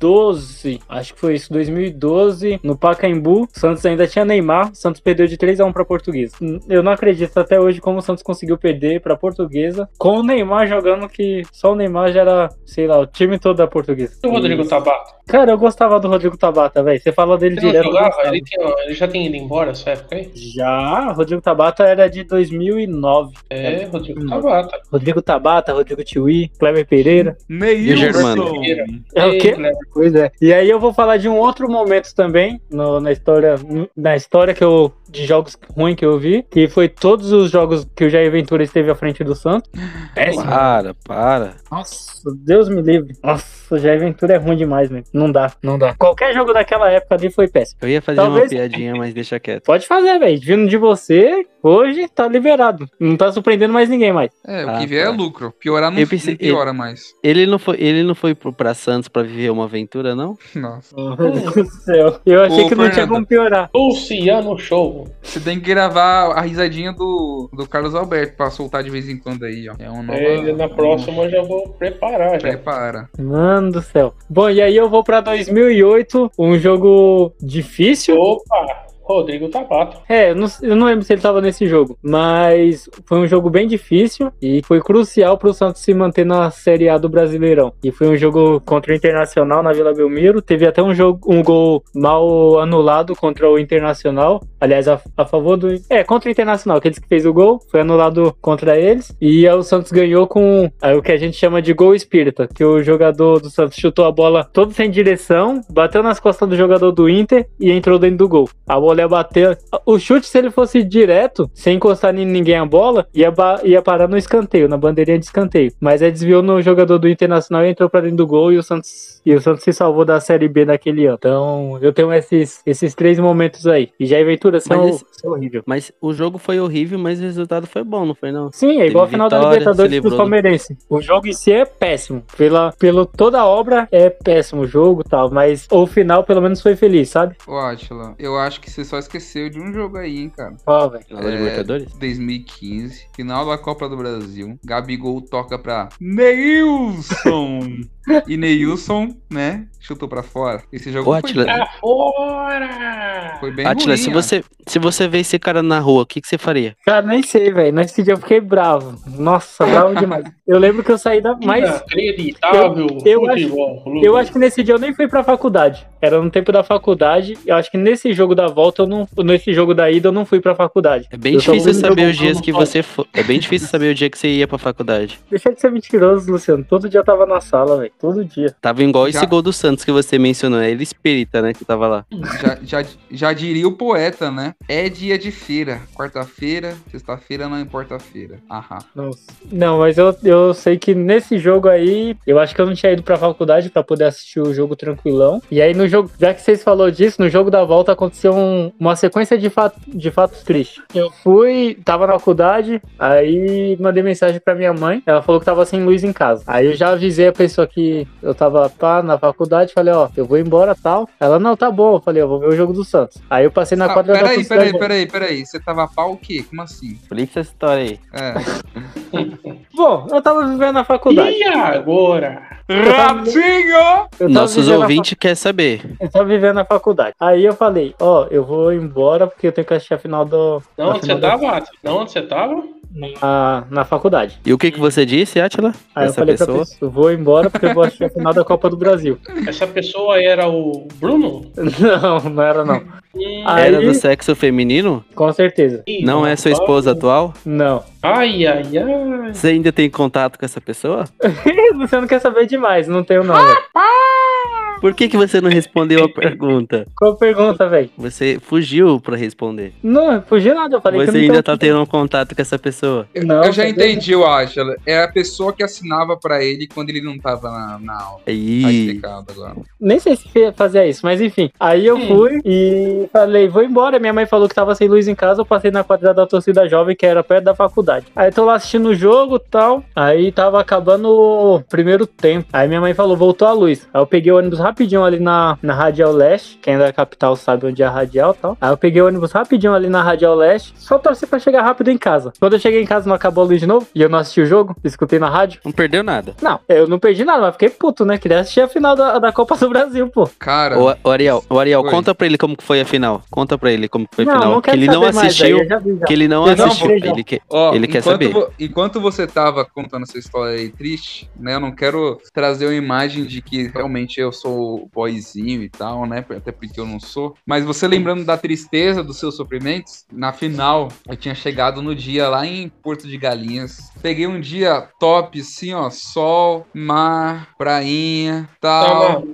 2012, acho que foi isso, 2012, no Pacaembu. Santos ainda tinha Neymar, Santos perdeu de 3 a 1 pra Portuguesa. Eu não acredito até hoje como o Santos conseguiu perder pra Portuguesa, com o Neymar jogando que só o Neymar já era, sei lá, o time todo da Portuguesa. E o Rodrigo Tabata? Cara, eu gostava do Rodrigo Tabata, velho. Você falou dele Ele não direto. jogava? Ele, tinha- ele já tinha ido embora essa época aí? Já, Rodrigo Tabata era de 2009. É, Rodrigo. Tabata. Rodrigo Tabata, Rodrigo Tiwi, Kleber Pereira. Germano? É o quê? Kleber, Pois é. E aí eu vou falar de um outro momento também no- na história, na história que eu de jogos ruins que eu vi, que foi todos os jogos que o Jair Ventura esteve à frente do Santos. Péssimo. Para, para. Nossa, Deus me livre. Nossa, o Jair Ventura é ruim demais, mesmo. Não dá, não dá. Qualquer jogo daquela época ali foi péssimo. Eu ia fazer Talvez- uma piadinha, mas deixa quieto. Pode fazer, velho. Vindo de você, hoje tá liberado. Não tá surpreendendo mais ninguém mais. É, o Ah, que vier tá. é lucro. Piorar não, Eu pensei- não piora mais. Ele não foi, ele não foi pro- pra Santos pra viver uma aventura, não? Nossa. Meu Deus do céu. Eu achei Ô, que não tinha Fernando. como piorar. Luciano Show. Você tem que gravar a risadinha do, do Carlos Alberto pra soltar de vez em quando aí, ó. É um novo. É, na próxima eu já vou preparar já. Prepara. Mano do céu. Bom, e aí eu vou pra 2008, um jogo difícil. Opa! Rodrigo Tabato. É, eu não, eu não lembro se ele tava nesse jogo, mas foi um jogo bem difícil e foi crucial pro Santos se manter na Série A do Brasileirão. E foi um jogo contra o Internacional na Vila Belmiro. Teve até um jogo, um gol mal anulado contra o Internacional. Aliás, a, a favor do. É, contra o Internacional, aqueles que fez o gol, foi anulado contra eles. E o Santos ganhou com aí, o que a gente chama de gol espírita, que o jogador do Santos chutou a bola todo sem direção, bateu nas costas do jogador do Inter e entrou dentro do gol. A bola ia bater. O chute, se ele fosse direto, sem encostar em ninguém a bola, ia, ia parar no escanteio, na bandeirinha de escanteio. Mas aí desviou no jogador do Internacional e entrou pra dentro do gol e o Santos. E o Santos se salvou da Série B naquele ano. Então, eu tenho esses, esses três momentos aí. E Jair Ventura, é, Mas um- esse- é horrível. Mas o jogo foi horrível, mas o resultado foi bom, não foi não? Sim, é igual a Teve final da vitória, se Libertadores do- palmeirense. O jogo em si é péssimo. Pela, pelo toda a obra é péssimo o jogo e tal. Mas o final, pelo menos, foi feliz, sabe? Ô, Atila, eu acho que você só esqueceu de um jogo aí, hein, cara. Ó, velho. Final da É, Libertadores? 2015, final da Copa do Brasil. Gabigol toca pra Neilson. e Neilson, né, chutou pra fora. Esse jogo Ô, foi, Atila, Tá fora! foi bem Atila, ruim. se ó. você, se você vê esse cara na rua, o que, que você faria? Cara, nem sei, velho. Nesse dia eu fiquei bravo. Nossa, bravo demais. Eu lembro que eu saí da. Mas Inacreditável. eu acho- futebol, eu acho que nesse dia eu nem fui pra faculdade. Era no tempo da faculdade. Eu acho que nesse jogo da volta, eu não. Nesse jogo da ida, eu não fui pra faculdade. É bem Eu difícil saber os dias que você for. É bem difícil saber o dia que você ia pra faculdade. Deixa de ser mentiroso, Luciano. Todo dia eu tava na sala, velho. Todo dia. Tava igual esse Já- gol do Santos que você mencionou. É ele espírita, né? Que tava lá. Já, já, já diria o poeta, né? É dia de feira. Quarta-feira, sexta-feira não importa a feira. Aham. Nossa. Não, mas eu, eu sei que nesse jogo aí, eu acho que eu não tinha ido pra faculdade pra poder assistir o jogo tranquilão. E aí no jogo, já que vocês falou disso, no jogo da volta aconteceu um- uma sequência de, fato, de fatos tristes. Eu fui, tava na faculdade, aí mandei mensagem pra minha mãe, ela falou que tava sem luz em casa. Aí eu já avisei a pessoa que eu tava pá, na faculdade, falei, ó, eu vou embora tal. Ela, não, tá bom. Eu falei, eu vou ver o jogo do Santos. Aí eu passei na Ah, quadra da peraí, torcida peraí, Jovem. peraí, peraí. Você tava pau o quê? Como assim? Explica essa história aí. É. Bom, eu tava vivendo na faculdade. E agora? Ratinho! Nossos ouvintes querem saber. Eu tava vivendo na faculdade. Aí eu falei, ó, eu vou embora porque eu tenho que assistir a final do. Não, onde você da- tava? Não, onde você tava? Na, na faculdade. E o que, que você disse, Atila? Aí eu Essa falei pra pessoa? pessoa, eu vou embora porque eu vou assistir a final da Copa do Brasil. Essa pessoa era o Bruno? Não, não era não. Hum, Aí- Era do sexo feminino? Com certeza. ih, Não é sua esposa atual? Não. Ai, ai, ai. Você ainda tem contato com essa pessoa? Você não quer saber demais, não tenho não, velho. Por que, que você não respondeu a pergunta? Qual pergunta, velho? Você fugiu pra responder. Não, fugiu nada, eu falei que Você eu não ainda tá tendo um contato com essa pessoa. Eu, Não, eu já tá entendi, eu acho. É a pessoa que assinava pra ele quando ele não tava na, na aula. Tá Aí. explicado agora. Nem sei se fazia isso, mas enfim. Aí eu fui e falei, vou embora. Minha mãe falou que tava sem luz em casa. Eu passei na quadra da torcida jovem, que era perto da faculdade. Aí tô lá assistindo o jogo e tal. Aí tava acabando o primeiro tempo. Aí minha mãe falou, voltou a luz. Aí eu peguei o ônibus rapidinho ali na, na Radial Leste. Quem é da capital sabe onde é a Radial e tal. Aí eu peguei o ônibus rapidinho ali na Radial Leste. Só torci pra chegar rápido em casa. Quando eu cheguei em casa, não acabou a luz de novo. E eu não assisti o jogo. Escutei na rádio. Não perdeu nada. Não, eu não perdi nada, mas fiquei puto, né? Queria assistir a final da, da Copa do Brasil, pô. Cara, O, o Ariel, o Ariel, Oi. conta pra ele como que foi a final. Conta pra ele como que foi a não, final. não que ele não assistiu. aí já vi já. que ele não Eu assistiu. não. ele quer... Ó, Ele quer saber. vo- enquanto você tava contando essa história aí triste, né? Eu não quero trazer uma imagem de que realmente eu sou boyzinho e tal, né? Até porque eu não sou. Mas você lembrando da tristeza dos seus sofrimentos, na final, eu tinha chegado no dia lá em Porto de Galinhas. Peguei um dia top, assim, ó. Sol, mar, prainha, tal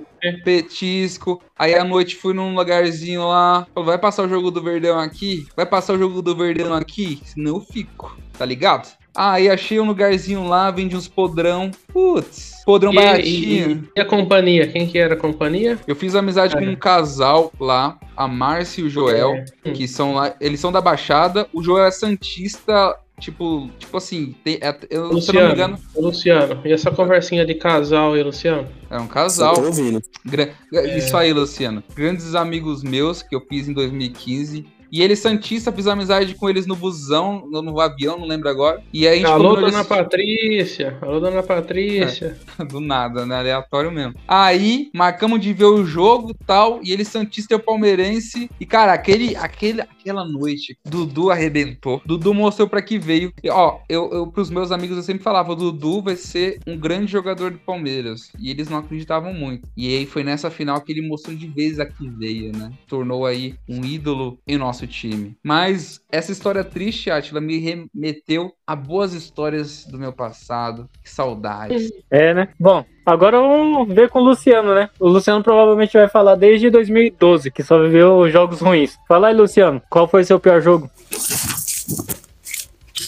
petisco. Aí à noite fui num lugarzinho lá. Falou, vai passar o jogo do Verdão aqui? Vai passar o jogo do Verdão aqui? Senão eu fico, tá ligado? Aí achei um lugarzinho lá, vende uns podrão. Putz, podrão E, baratinho. e- e a companhia? Quem que era a companhia? Eu fiz amizade com um casal lá, a Márcia e o Joel, É. que são lá. Eles são da Baixada. O Joel é Santista, tipo, tipo assim, tem- é- eu, se eu não me Luciano. engano, Luciano, e essa conversinha de casal aí, Luciano? é um casal. Só tô ouvindo. Gra- Isso aí, Luciano. Grandes amigos meus que eu fiz em 2015. E ele, Santista, fiz amizade com eles no busão, no, no avião, não lembro agora. E aí a gente Alô, dona de- Patrícia. Alô, dona Patrícia. Do nada, né? Aleatório mesmo. Aí, marcamos de ver o jogo tal. E ele, Santista e eu palmeirense. E, cara, aquele, aquele, aquela noite, Dudu arrebentou. Dudu mostrou pra que veio. E, ó, eu, eu, pros meus amigos, eu sempre falava: Dudu vai ser um grande jogador do Palmeiras. E eles não acreditavam muito. E aí foi nessa final que ele mostrou de vez a que veio, né? Tornou aí um ídolo em nosso time. Mas essa história triste, Atila, me remeteu a boas histórias do meu passado. Que saudades. É, né? Bom, agora vamos ver com o Luciano, né? O Luciano provavelmente vai falar desde 2012, que só viveu jogos ruins. Fala aí, Luciano, qual foi seu pior jogo?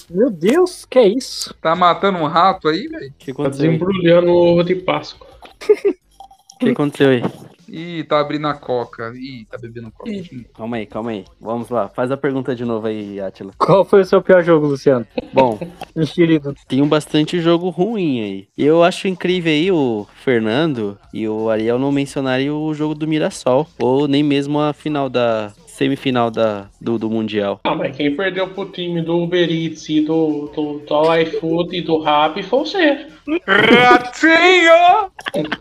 Meu Deus, que é isso? Tá matando um rato aí, velho? Tá desembrulhando o ovo de Páscoa. O que aconteceu aí? Ih, tá abrindo a coca. Ih, tá bebendo coca. Calma aí, calma aí. Vamos lá. Faz a pergunta de novo aí, Atila. Qual foi o seu pior jogo, Luciano? Bom, Enxerido. tem um bastante jogo ruim aí. E eu acho incrível aí o Fernando e o Ariel não mencionarem o jogo do Mirassol. Ou nem mesmo a final da. Semifinal da, do, do Mundial. Ah, mas quem perdeu pro time do Uber Eats e do, do, do iFood e do Rap foi você. Ratinho!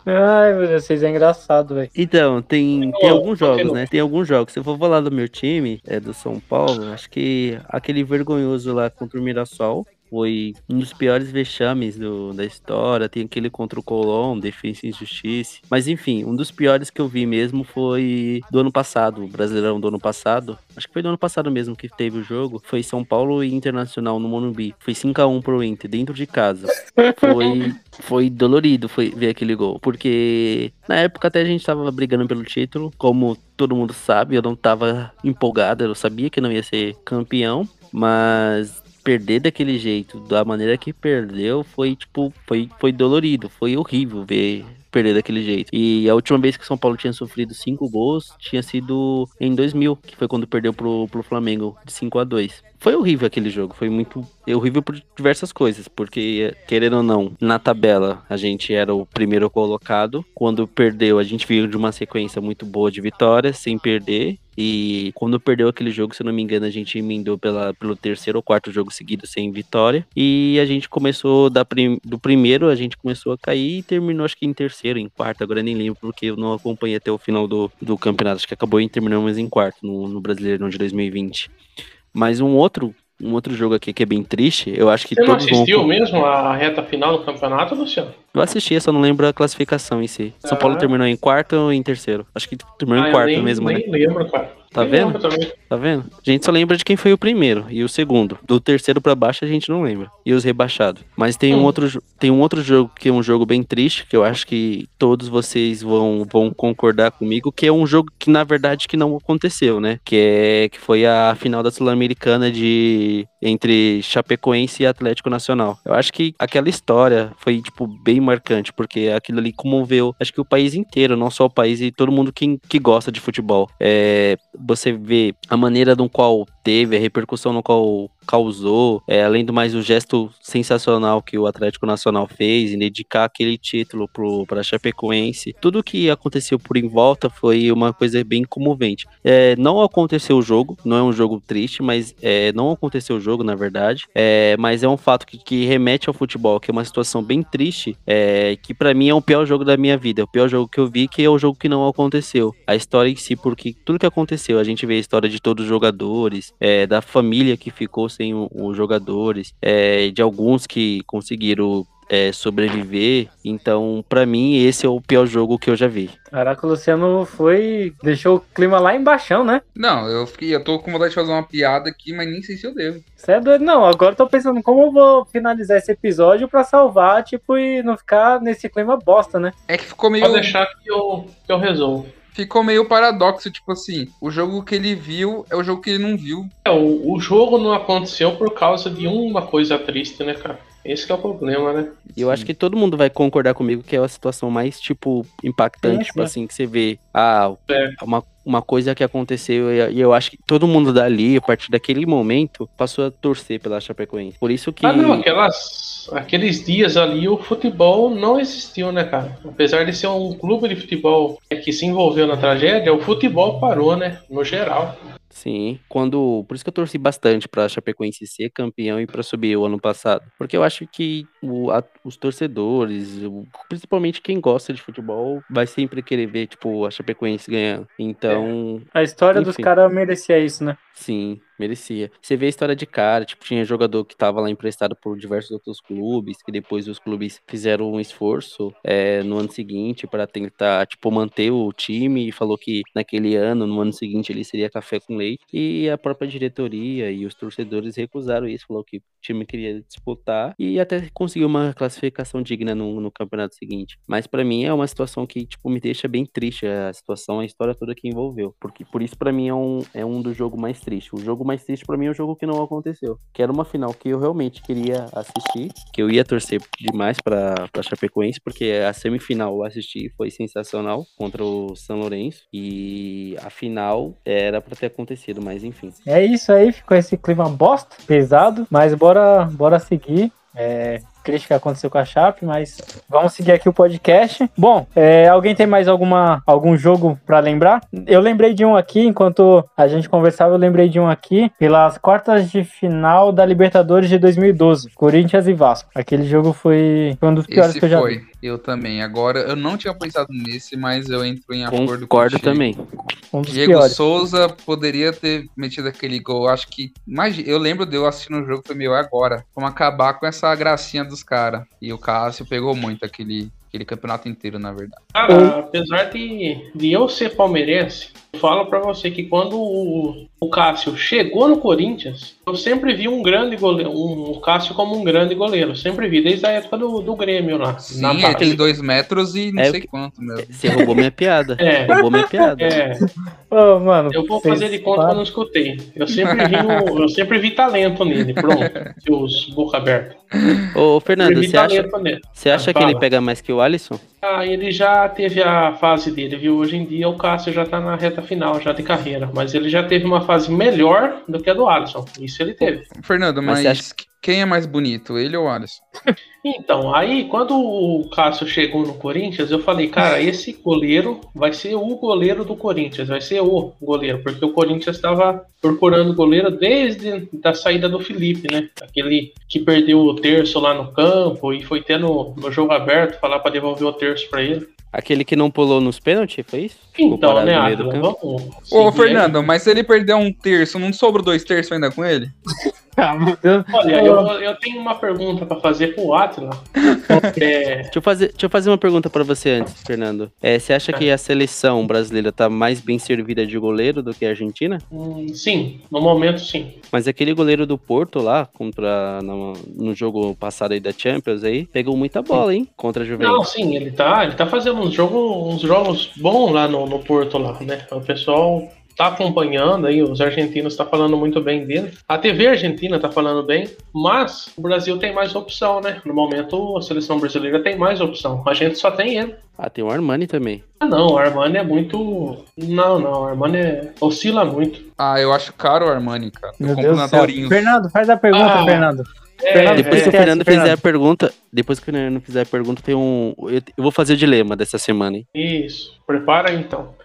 Ai, meu Deus, vocês é engraçado, velho. Então, tem, tem alguns jogos, né? Tem alguns jogos. Se eu for falar do meu time, é do São Paulo, acho que aquele vergonhoso lá contra o Mirassol foi um dos piores vexames do- da história. Tem aquele contra o Colón, Defensa e Justiça. Mas enfim, um dos piores que eu vi mesmo foi do ano passado, o Brasileirão do ano passado. Acho que foi do ano passado mesmo que teve o jogo. Foi São Paulo e Internacional no Morumbi. Foi 5x1 pro Inter, dentro de casa. Foi, foi dolorido foi ver aquele gol. Porque na época até a gente tava brigando pelo título. Como todo mundo sabe, eu não tava empolgado. Eu sabia que não ia ser campeão. Mas perder daquele jeito, da maneira que perdeu, foi tipo, foi, foi dolorido. Foi horrível ver perder daquele jeito. E a última vez que o São Paulo tinha sofrido cinco gols tinha sido em 2000, que foi quando perdeu pro, pro Flamengo de 5 a 2 Foi horrível aquele jogo, foi muito horrível por diversas coisas, porque querendo ou não, na tabela a gente era o primeiro colocado. Quando perdeu, a gente veio de uma sequência muito boa de vitórias, sem perder. E quando perdeu aquele jogo, se eu não me engano, a gente emendou pela, pelo terceiro ou quarto jogo seguido sem vitória. E a gente começou da prim- do primeiro, a gente começou a cair e terminou acho que em terceiro, em quarto, agora nem lembro, porque eu não acompanhei até o final do, do campeonato. Acho que acabou e terminamos em quarto no, no Brasileiro de 2020. Mas um outro, um outro jogo aqui que é bem triste, eu acho que Você não todos vão. assistiu mesmo a reta final do campeonato, Luciano? Eu assisti, eu só não lembro a classificação em si. São Paulo Ah. terminou em quarto ou em terceiro? Acho que terminou Ah, em quarto nem, mesmo, né? nem lembro, cara. Tá vendo? Tá vendo? A gente só lembra de quem foi o primeiro e o segundo. Do terceiro pra baixo a gente não lembra. E os rebaixados. Mas tem um outro tem um outro jogo que é um jogo bem triste, que eu acho que todos vocês vão, vão concordar comigo, que é um jogo que na verdade que não aconteceu, né? Que é que foi a final da Sul-Americana de entre Chapecoense e Atlético Nacional. Eu acho que aquela história foi tipo bem marcante, porque aquilo ali comoveu, acho que o país inteiro, não só o país e todo mundo que, que gosta de futebol. É, você vê a maneira no qual teve, a repercussão no qual causou, é, além do mais o gesto sensacional que o Atlético Nacional fez em dedicar aquele título para Chapecoense, tudo que aconteceu por em volta foi uma coisa bem comovente. É, não aconteceu o jogo, não é um jogo triste, mas é, não aconteceu o jogo na verdade, é, mas é um fato que, que remete ao futebol, que é uma situação bem triste, é, que para mim é o pior jogo da minha vida, o pior jogo que eu vi, que é o jogo que não aconteceu. A história em si, porque tudo que aconteceu, a gente vê a história de todos os jogadores, é, da família que ficou sem os jogadores, é, de alguns que conseguiram é, sobreviver. Então, pra mim, esse é o pior jogo que eu já vi. Caraca, o Luciano foi. deixou o clima lá embaixo, né? Não, eu fiquei, eu tô com vontade de fazer uma piada aqui, mas nem sei se eu devo. Você é doido? Não, agora eu tô pensando como eu vou finalizar esse episódio pra salvar, tipo, e não ficar nesse clima bosta, né? É que ficou meio, Pode deixar que eu, que eu resolvo. Ficou meio paradoxo, tipo assim, o jogo que ele viu é o jogo que ele não viu. É, o, o jogo não aconteceu por causa de uma coisa triste, né, cara? Esse que é o problema, né? E eu acho que todo mundo vai concordar comigo que é a situação mais, tipo, impactante, Sim, tipo sim. assim, que você vê, ah, É. uma, uma coisa que aconteceu e eu acho que todo mundo dali, a partir daquele momento, passou a torcer pela Chapecoense. Por isso que... Ah, não, aquelas, aqueles dias ali o futebol não existiu, né, cara? Apesar de ser um clube de futebol que se envolveu na tragédia, o futebol parou, né? No geral. Sim, quando. Por isso que eu torci bastante pra Chapecoense ser campeão e pra subir o ano passado. Porque eu acho que o- a- os torcedores, o- principalmente quem gosta de futebol, vai sempre querer ver, tipo, a Chapecoense ganhando. Então, A história dos Enfim. caras merecia isso, né? sim, merecia. Você vê a história de cara, tipo, tinha jogador que tava lá emprestado por diversos outros clubes, que depois os clubes fizeram um esforço é, no ano seguinte para tentar, tipo, manter o time e falou que naquele ano, no ano seguinte, ele seria café com leite. E a própria diretoria e os torcedores recusaram isso, falou que o time queria disputar e até conseguiu uma classificação digna no, no campeonato seguinte. Mas pra mim é uma situação que, tipo, me deixa bem triste a situação, a história toda que envolveu. Porque por isso pra mim é um, é um dos jogos mais tristes. O jogo mais triste pra mim é o jogo que não aconteceu. Que era uma final que eu realmente queria assistir, que eu ia torcer demais pra Chapecoense, porque a semifinal eu assisti foi sensacional contra o São Lourenço. E a final era pra ter acontecido, mas enfim. É isso aí, ficou esse clima bosta, pesado, mas bora, bora seguir. É, triste que aconteceu com a Chape, mas vamos seguir aqui o podcast. Bom, é, alguém tem mais alguma, algum jogo pra lembrar? Eu lembrei de um aqui, enquanto a gente conversava, eu lembrei de um aqui, pelas quartas de final da Libertadores de 2012, Corinthians e Vasco. Aquele jogo foi, foi um dos piores Esse que eu já foi. vi. Eu também. Agora, eu não tinha pensado nesse, mas eu entro em acordo Concordo contigo. também. Um Diego piores. Souza poderia ter metido aquele gol. Acho que. Imagina, eu lembro de eu assistindo o jogo, foi meu, agora. Vamos acabar com essa gracinha dos caras. E o Cássio pegou muito aquele, aquele campeonato inteiro, na verdade. Cara, apesar de, de eu ser palmeirense, eu falo pra você que quando o, o Cássio chegou no Corinthians, eu sempre vi um grande goleiro, um, o Cássio como um grande goleiro. Sempre vi, desde a época do, do Grêmio lá. Sim, na ele base. tem dois metros e não É sei quanto, meu. Você roubou minha piada. É. Roubou minha piada. É, Ô, mano, eu vou fazer de conta que eu não escutei. Eu sempre vi, um- eu sempre vi talento nele. Pronto, seus boca aberta. Ô, Fernando, você acha, talento nele. você acha que ele pega mais que o Alisson? Ah, ele já teve a fase dele, viu? Hoje em dia o Cássio já tá na reta final já de carreira, mas ele já teve uma fase melhor do que a do Alisson. Isso ele teve. Fernando, Mas mas, quem é mais bonito, ele ou o Alisson? Então, aí quando o Cássio chegou no Corinthians, eu falei, cara, esse goleiro vai ser o goleiro do Corinthians, vai ser o goleiro, porque o Corinthians estava procurando goleiro desde a saída do Felipe, né? Aquele que perdeu o terço lá no campo e foi tendo no jogo aberto falar para devolver o terço para ele. Aquele que não pulou nos pênaltis, foi isso? Então, né, campo? vamos. Ô, Fernando, mas se ele perder um terço, não sobrou dois terços ainda com ele? Olha, eu, eu tenho uma pergunta pra fazer pro Atila. É, Deixa eu, fazer, deixa eu fazer uma pergunta pra você antes, Fernando. É, você acha que a seleção brasileira tá mais bem servida de goleiro do que a Argentina? hum, sim, no momento sim. Mas aquele goleiro do Porto lá, contra no, no jogo passado aí da Champions aí, pegou muita bola, hein? Contra a Não, Juventus. sim, ele tá, ele tá fazendo uns jogos, uns jogos bons lá no, no Porto lá, né? O pessoal tá acompanhando aí, os argentinos tá falando muito bem dele. A TV argentina tá falando bem, mas o Brasil tem mais opção, né? No momento a seleção brasileira tem mais opção. A gente só tem ele. Ah, tem o Armani também. Ah, não, o Armani é muito. Não, não, o Armani é... oscila muito. Ah, eu acho caro o Armani, cara. Eu Meu compro Deus na. Fernando, faz a pergunta, Ah. Fernando. É, Fernando, Depois é, que o Fernando Fernando. fizer a pergunta, depois que o Fernando fizer a pergunta, tem um. Eu, eu vou fazer o dilema dessa semana, hein? Isso, prepara aí, então.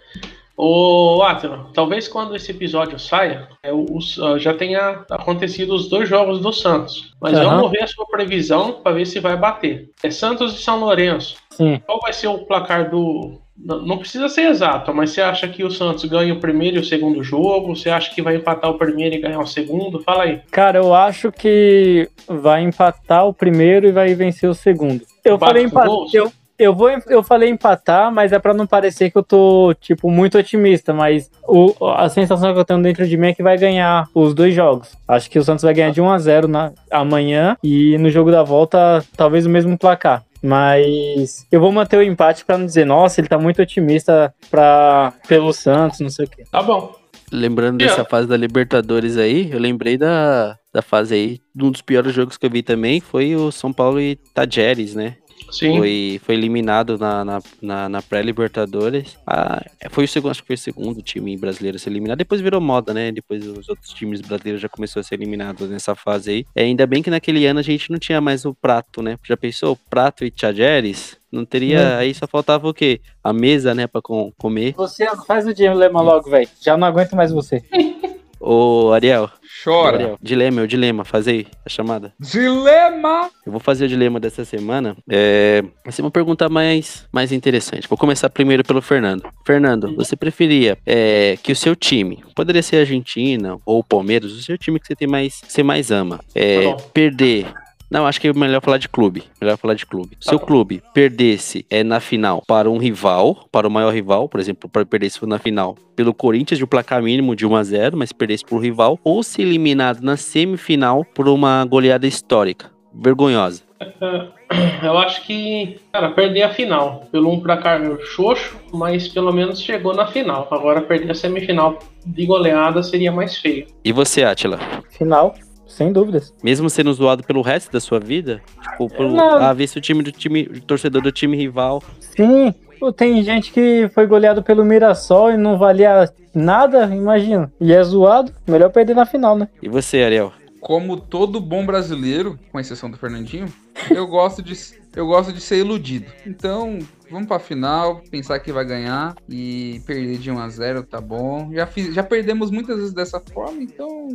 Ô, Atila, talvez quando esse episódio saia, é, os- ah, já tenha acontecido os dois jogos do Santos. Mas Aham. vamos ver a sua previsão para ver se vai bater. É Santos e São Lourenço. Sim. Qual vai ser o placar do. Não precisa ser exato, mas você acha que o Santos ganha o primeiro e o segundo jogo? Você acha que vai empatar o primeiro e ganhar o segundo? Fala aí. Cara, eu acho que vai empatar o primeiro e vai vencer o segundo. Eu Empate falei? Eu, eu, vou, eu falei empatar, mas é pra não parecer que eu tô, tipo, muito otimista. Mas o, a sensação que eu tenho dentro de mim é que vai ganhar os dois jogos. Acho que o Santos vai ganhar de 1 a 0 na, amanhã e no jogo da volta, talvez o mesmo placar. Mas eu vou manter o empate pra não dizer, nossa, ele tá muito otimista pra, pelo Santos, não sei o quê. Tá bom. Lembrando dessa fase da Libertadores aí, eu lembrei da, da fase aí. Um dos piores jogos que eu vi também foi o São Paulo e Tajeres, né? Sim. Foi, foi eliminado na, na, na, na pré-Libertadores. Ah, foi o segundo, acho que foi o segundo time brasileiro a ser eliminado. Depois virou moda, né? Depois os outros times brasileiros já começaram a ser eliminados nessa fase aí. É, ainda bem que naquele ano a gente não tinha mais o prato, né? Já pensou? Prato e Tajeres? Não teria. Aí só faltava o quê? A mesa, né? Pra com- comer. Você faz o dilema logo, velho. Já não aguento mais você. Ô, Ariel. Chora. Ariel, dilema, é o dilema, fazer aí a chamada. Dilema! Eu vou fazer o dilema dessa semana. É, vai ser uma pergunta mais, mais interessante. Vou começar primeiro pelo Fernando. Fernando, você preferia é, que o seu time, poderia ser a Argentina ou o Palmeiras, o seu time que você tem mais, que você mais ama, é, Tá perder. Não, acho que é melhor falar de clube. Melhor falar de clube. Seu bom. clube perdesse é, na final para um rival, para o maior rival, por exemplo, para perdesse na final pelo Corinthians de um placar mínimo de 1 a 0, mas perdesse por rival, ou se eliminado na semifinal por uma goleada histórica, vergonhosa. Eu acho que, cara, perder a final pelo um placar xoxo, mas pelo menos chegou na final. Agora perder a semifinal de goleada seria mais feio. E você, Atila? Final, sem dúvidas. Mesmo sendo zoado pelo resto da sua vida, tipo, pelo, Não. ver se o time do time, o torcedor do time rival. Sim, tem gente que foi goleado pelo Mirassol e não valia nada, imagina. E é zoado, melhor perder na final, né? E você, Ariel? Como todo bom brasileiro, com exceção do Fernandinho, eu gosto de, eu gosto de ser iludido. Então, vamos pra final, pensar que vai ganhar e perder de 1 a 0 tá bom. Já, fiz, já perdemos muitas vezes dessa forma, então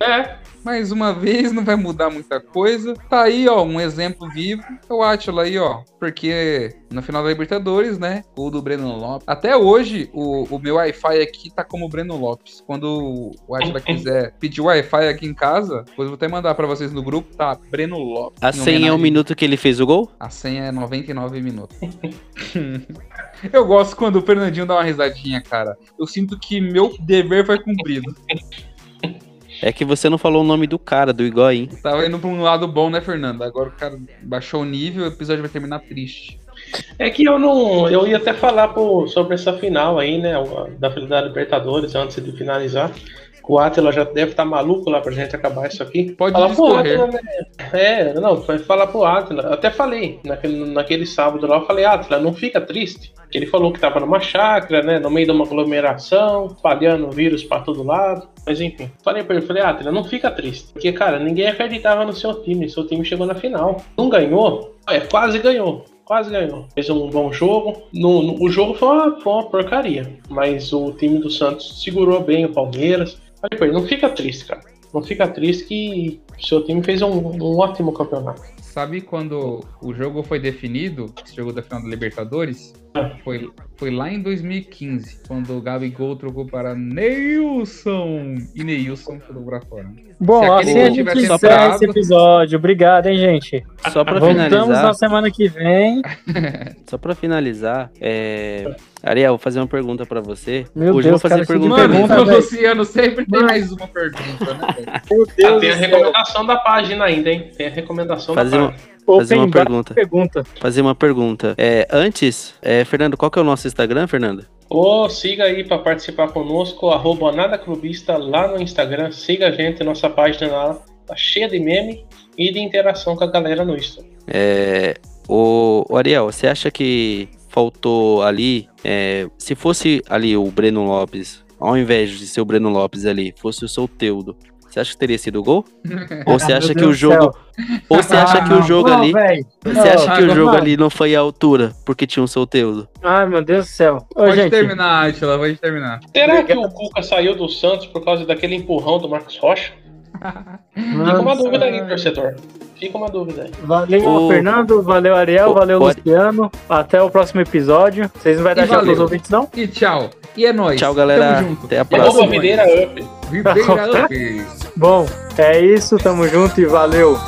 É, mais uma vez não vai mudar muita coisa. Tá aí, ó, um exemplo vivo. É o Atila aí, ó. Porque na final da Libertadores, né? O do Breno Lopes. Até hoje, o, o meu Wi-Fi aqui tá como Breno Lopes. Quando o Atila quiser pedir Wi-Fi aqui em casa, depois eu vou até mandar pra vocês no grupo, tá? Breno Lopes. A senha é o minuto que ele fez o gol? A senha é 99 minutos. eu gosto quando o Fernandinho dá uma risadinha, cara. Eu sinto que meu dever foi cumprido. É que você não falou o nome do cara, do Higuaín. Tava indo pra um lado bom, né, Fernando? Agora o cara baixou o nível, o episódio vai terminar triste. é que eu não. Eu ia até falar pô, sobre essa final aí, né? Da da Libertadores, antes de finalizar. O Atila já deve estar maluco lá pra gente acabar isso aqui. Pode Fala pro. Atila, né? É, não, foi falar pro Atila. Eu até falei, naquele, naquele sábado lá, eu falei, Atila, não fica triste. Que ele falou que tava numa chácara, né? No meio de uma aglomeração, espalhando vírus pra todo lado. Mas enfim, falei pra ele, falei, Atila, não fica triste. Porque, cara, ninguém acreditava no seu time. Seu time chegou na final. Não ganhou? É, quase ganhou. Quase ganhou. Fez um bom jogo. No, no- o jogo foi uma, foi uma porcaria. Mas o time do Santos segurou bem o Palmeiras. Pra ele, não fica triste, cara. Não fica triste que seu time fez um, um ótimo campeonato. Sabe quando o jogo foi definido, esse jogo da final da Libertadores? Foi, foi lá em 2015, quando o Gabigol trocou para Neilson. E Neilson trocou pra fora. Bom, Se aquele assim a gente encerra entrado- esse episódio. Obrigado, hein, gente. Só pra Voltamos finalizar, na semana que vem. só para finalizar, é... Ariel, vou fazer uma pergunta pra você. Meu Hoje eu Deus, vou fazer cara, pergunta. Mano, pergunta, o velho. Luciano sempre tem Mano. mais uma pergunta, né? Meu Ah, Deus tem a recomendação da página ainda, hein? Tem a recomendação Fazer da uma, fazer uma pergunta. pergunta. fazer uma pergunta. É, antes, é, Fernando, qual que é o nosso Instagram, Fernando? Ô, siga aí para participar conosco, arroba Nada Clubista lá no Instagram. Siga a gente, nossa página lá tá cheia de meme e de interação com a galera no Insta. É, o, o Ariel, você acha que faltou ali, é, se fosse ali o Breno Lopes, ao invés de ser o Breno Lopes ali, fosse o Souteudo, você acha que teria sido gol? Ou você Ah, acha que o do jogo, ou você acha que o jogo ali, você acha que o jogo ali não foi à altura porque tinha um Souteudo? Ai, meu Deus do céu. Ô, Pode gente, terminar, Atila, pode terminar. Será que o Cuca saiu do Santos por causa daquele empurrão do Marcos Rocha? Fica uma dúvida aí, torcedor. Fica uma dúvida aí. Valeu, Ô, Fernando. Valeu, Ariel. ô, valeu, pode- Luciano. Até o próximo episódio. Vocês não vão dar E tchau pros ouvintes, não? E tchau. E é nóis. Tchau, galera. Tamo junto. Até a E próxima. Arroba. Videira Up. Up. Bom, é isso. Tamo junto e valeu.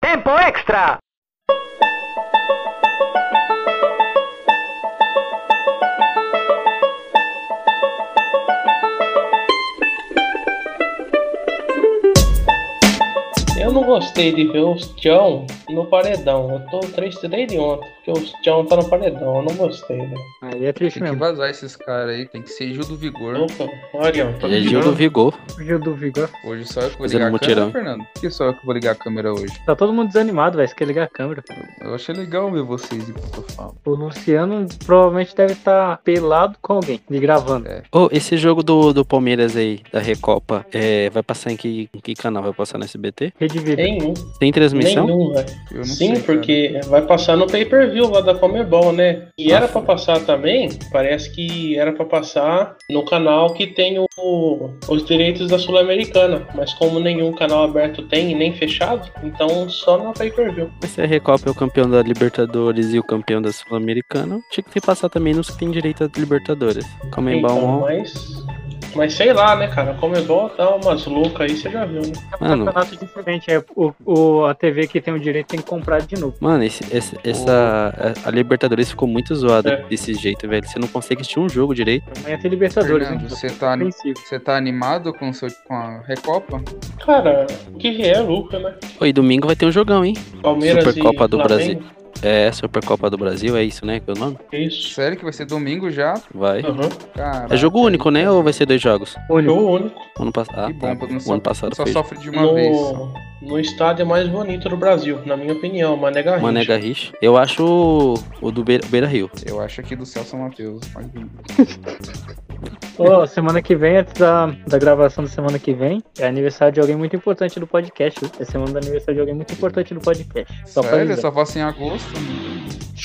Tempo extra! Eu não gostei de ver o Tião no paredão. Eu tô triste desde ontem, porque o Tião tá no paredão. Eu não gostei, né? Aí é triste Tem que mesmo. vazar esses caras aí, tem que ser Gil do Vigor. Opa, tá Ele é me Gil do? Vigor. Fugiu do vigor. Hoje só eu que vou Fazendo ligar a mutirão. câmera, Fernando. Por que só eu que vou ligar a câmera hoje? Tá todo mundo desanimado, velho. Você quer ligar a câmera. Eu achei legal ver vocês enquanto eu falo. O Luciano provavelmente deve estar pelado com alguém e gravando. Ô, esse jogo do, do Palmeiras aí, da Recopa, é, vai passar em que, em que canal? Vai passar no SBT? Rede Vida. Nenhum, Tem transmissão? nenhum, velho. Não Sim, sei, cara. porque vai passar no pay-per-view lá da Comebol, né? E era pra passar também, parece que era pra passar no canal que tem o- os direitos da Sul-Americana, mas como nenhum canal aberto tem e nem fechado, então só no pay-per-view. Mas se a Recopa é o campeão da Libertadores e o campeão da Sul-Americana, tinha que passar também nos que tem direito a Libertadores. Comembol Então, mas, mas sei lá, né, cara? Comebol dá umas loucas aí, você já viu, né? É um Mano. campeonato diferente. É, o, o, a TV que tem o direito tem que comprar de novo. Mano, esse, esse- essa. A a Libertadores ficou muito zoada É. desse jeito, velho. Você não consegue assistir um jogo direito. Amanhã tem Libertadores, Fernando, hein? você tá, Ofensivo. você tá animado com, o seu, com a Recopa? Cara, o que vier é lucro, né? Oi, domingo vai ter um jogão, hein? Palmeiras Supercopa e do Flamengo, É, Supercopa do Brasil, é isso, né? Que é o nome? Isso. Sério que vai ser domingo já? Vai. Aham. Caraca, É jogo único, né? Ou vai ser dois jogos? Único. Jogo único. Ano passado. Ah, bom, tá. só, ano passado só foi sofre de uma vez. só. No, estádio mais bonito do Brasil, na minha opinião, Mané Garrincha. Mané Garrincha. Eu acho o, o do Beira, Beira Rio. Eu acho aqui do Celso Matheus. Ó, semana que vem, antes da, da gravação da semana que vem, é aniversário de alguém muito importante do podcast. viu? É semana do aniversário de alguém muito importante do podcast. Só Sério? Só faço em agosto?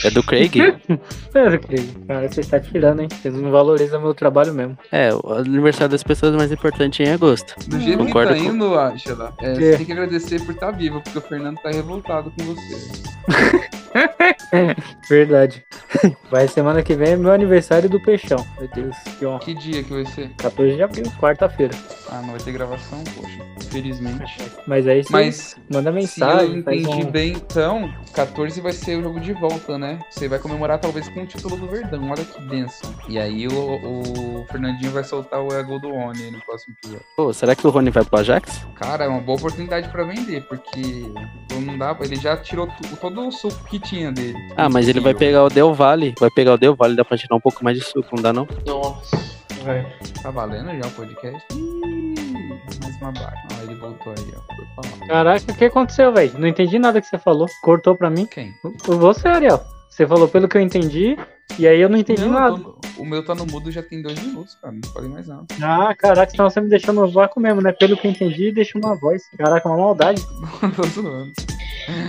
É do Craig? Sério, querido. Cara, você está tirando, hein? Vocês não valorizam meu trabalho mesmo. é, o aniversário das pessoas mais importante é em agosto. Do jeito Concordo que tá com- indo, Ashela, é, É. você tem que agradecer por estar vivo, porque o Fernando tá revoltado com você. Verdade. Vai semana que vem é meu aniversário do Peixão. Meu Deus, que honra. Que dia que vai ser? 14 de abril, quarta-feira. Ah, não vai ter gravação, poxa. Infelizmente. Mas aí você Mas manda se eu mensagem, entendi um... bem, então, 14 vai ser o jogo de volta, né? Você vai comemorar talvez com o título do Verdão. Olha que bênção. E aí o, o Fernandinho vai soltar o Ego do Oni no próximo episódio. Pô, será que o Rony vai pro Ajax? Cara, é uma boa oportunidade pra vender, porque não dá, ele já tirou todo o suco que tinha dele. Ah, mas ele vai pegar o Del Valle. Vai pegar o Del Valle, dá pra tirar um pouco mais de suco, não dá não? Nossa, velho. Tá valendo já o podcast? Ih, mais uma barra. Ah, ele voltou aí, ó. Foi falar. Caraca, o que aconteceu, velho? Não entendi nada que você falou. Cortou pra mim. Quem? Você, Ariel. Você falou pelo que eu entendi, e aí eu não entendi Não, nada. tô o meu tá no mudo já tem dois minutos, cara. Não falei mais nada. Ah, caraca, senão você me deixou no vácuo mesmo, né? Pelo que eu entendi, deixa uma voz. Caraca, uma maldade. tô zoando.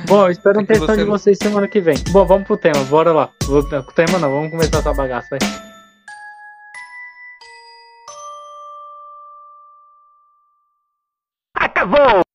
Bom, eu espero um É que textão você de vocês semana que vem. Bom, vamos pro tema, bora lá. Com o tema não, vamos começar essa bagaça, vai. Acabou!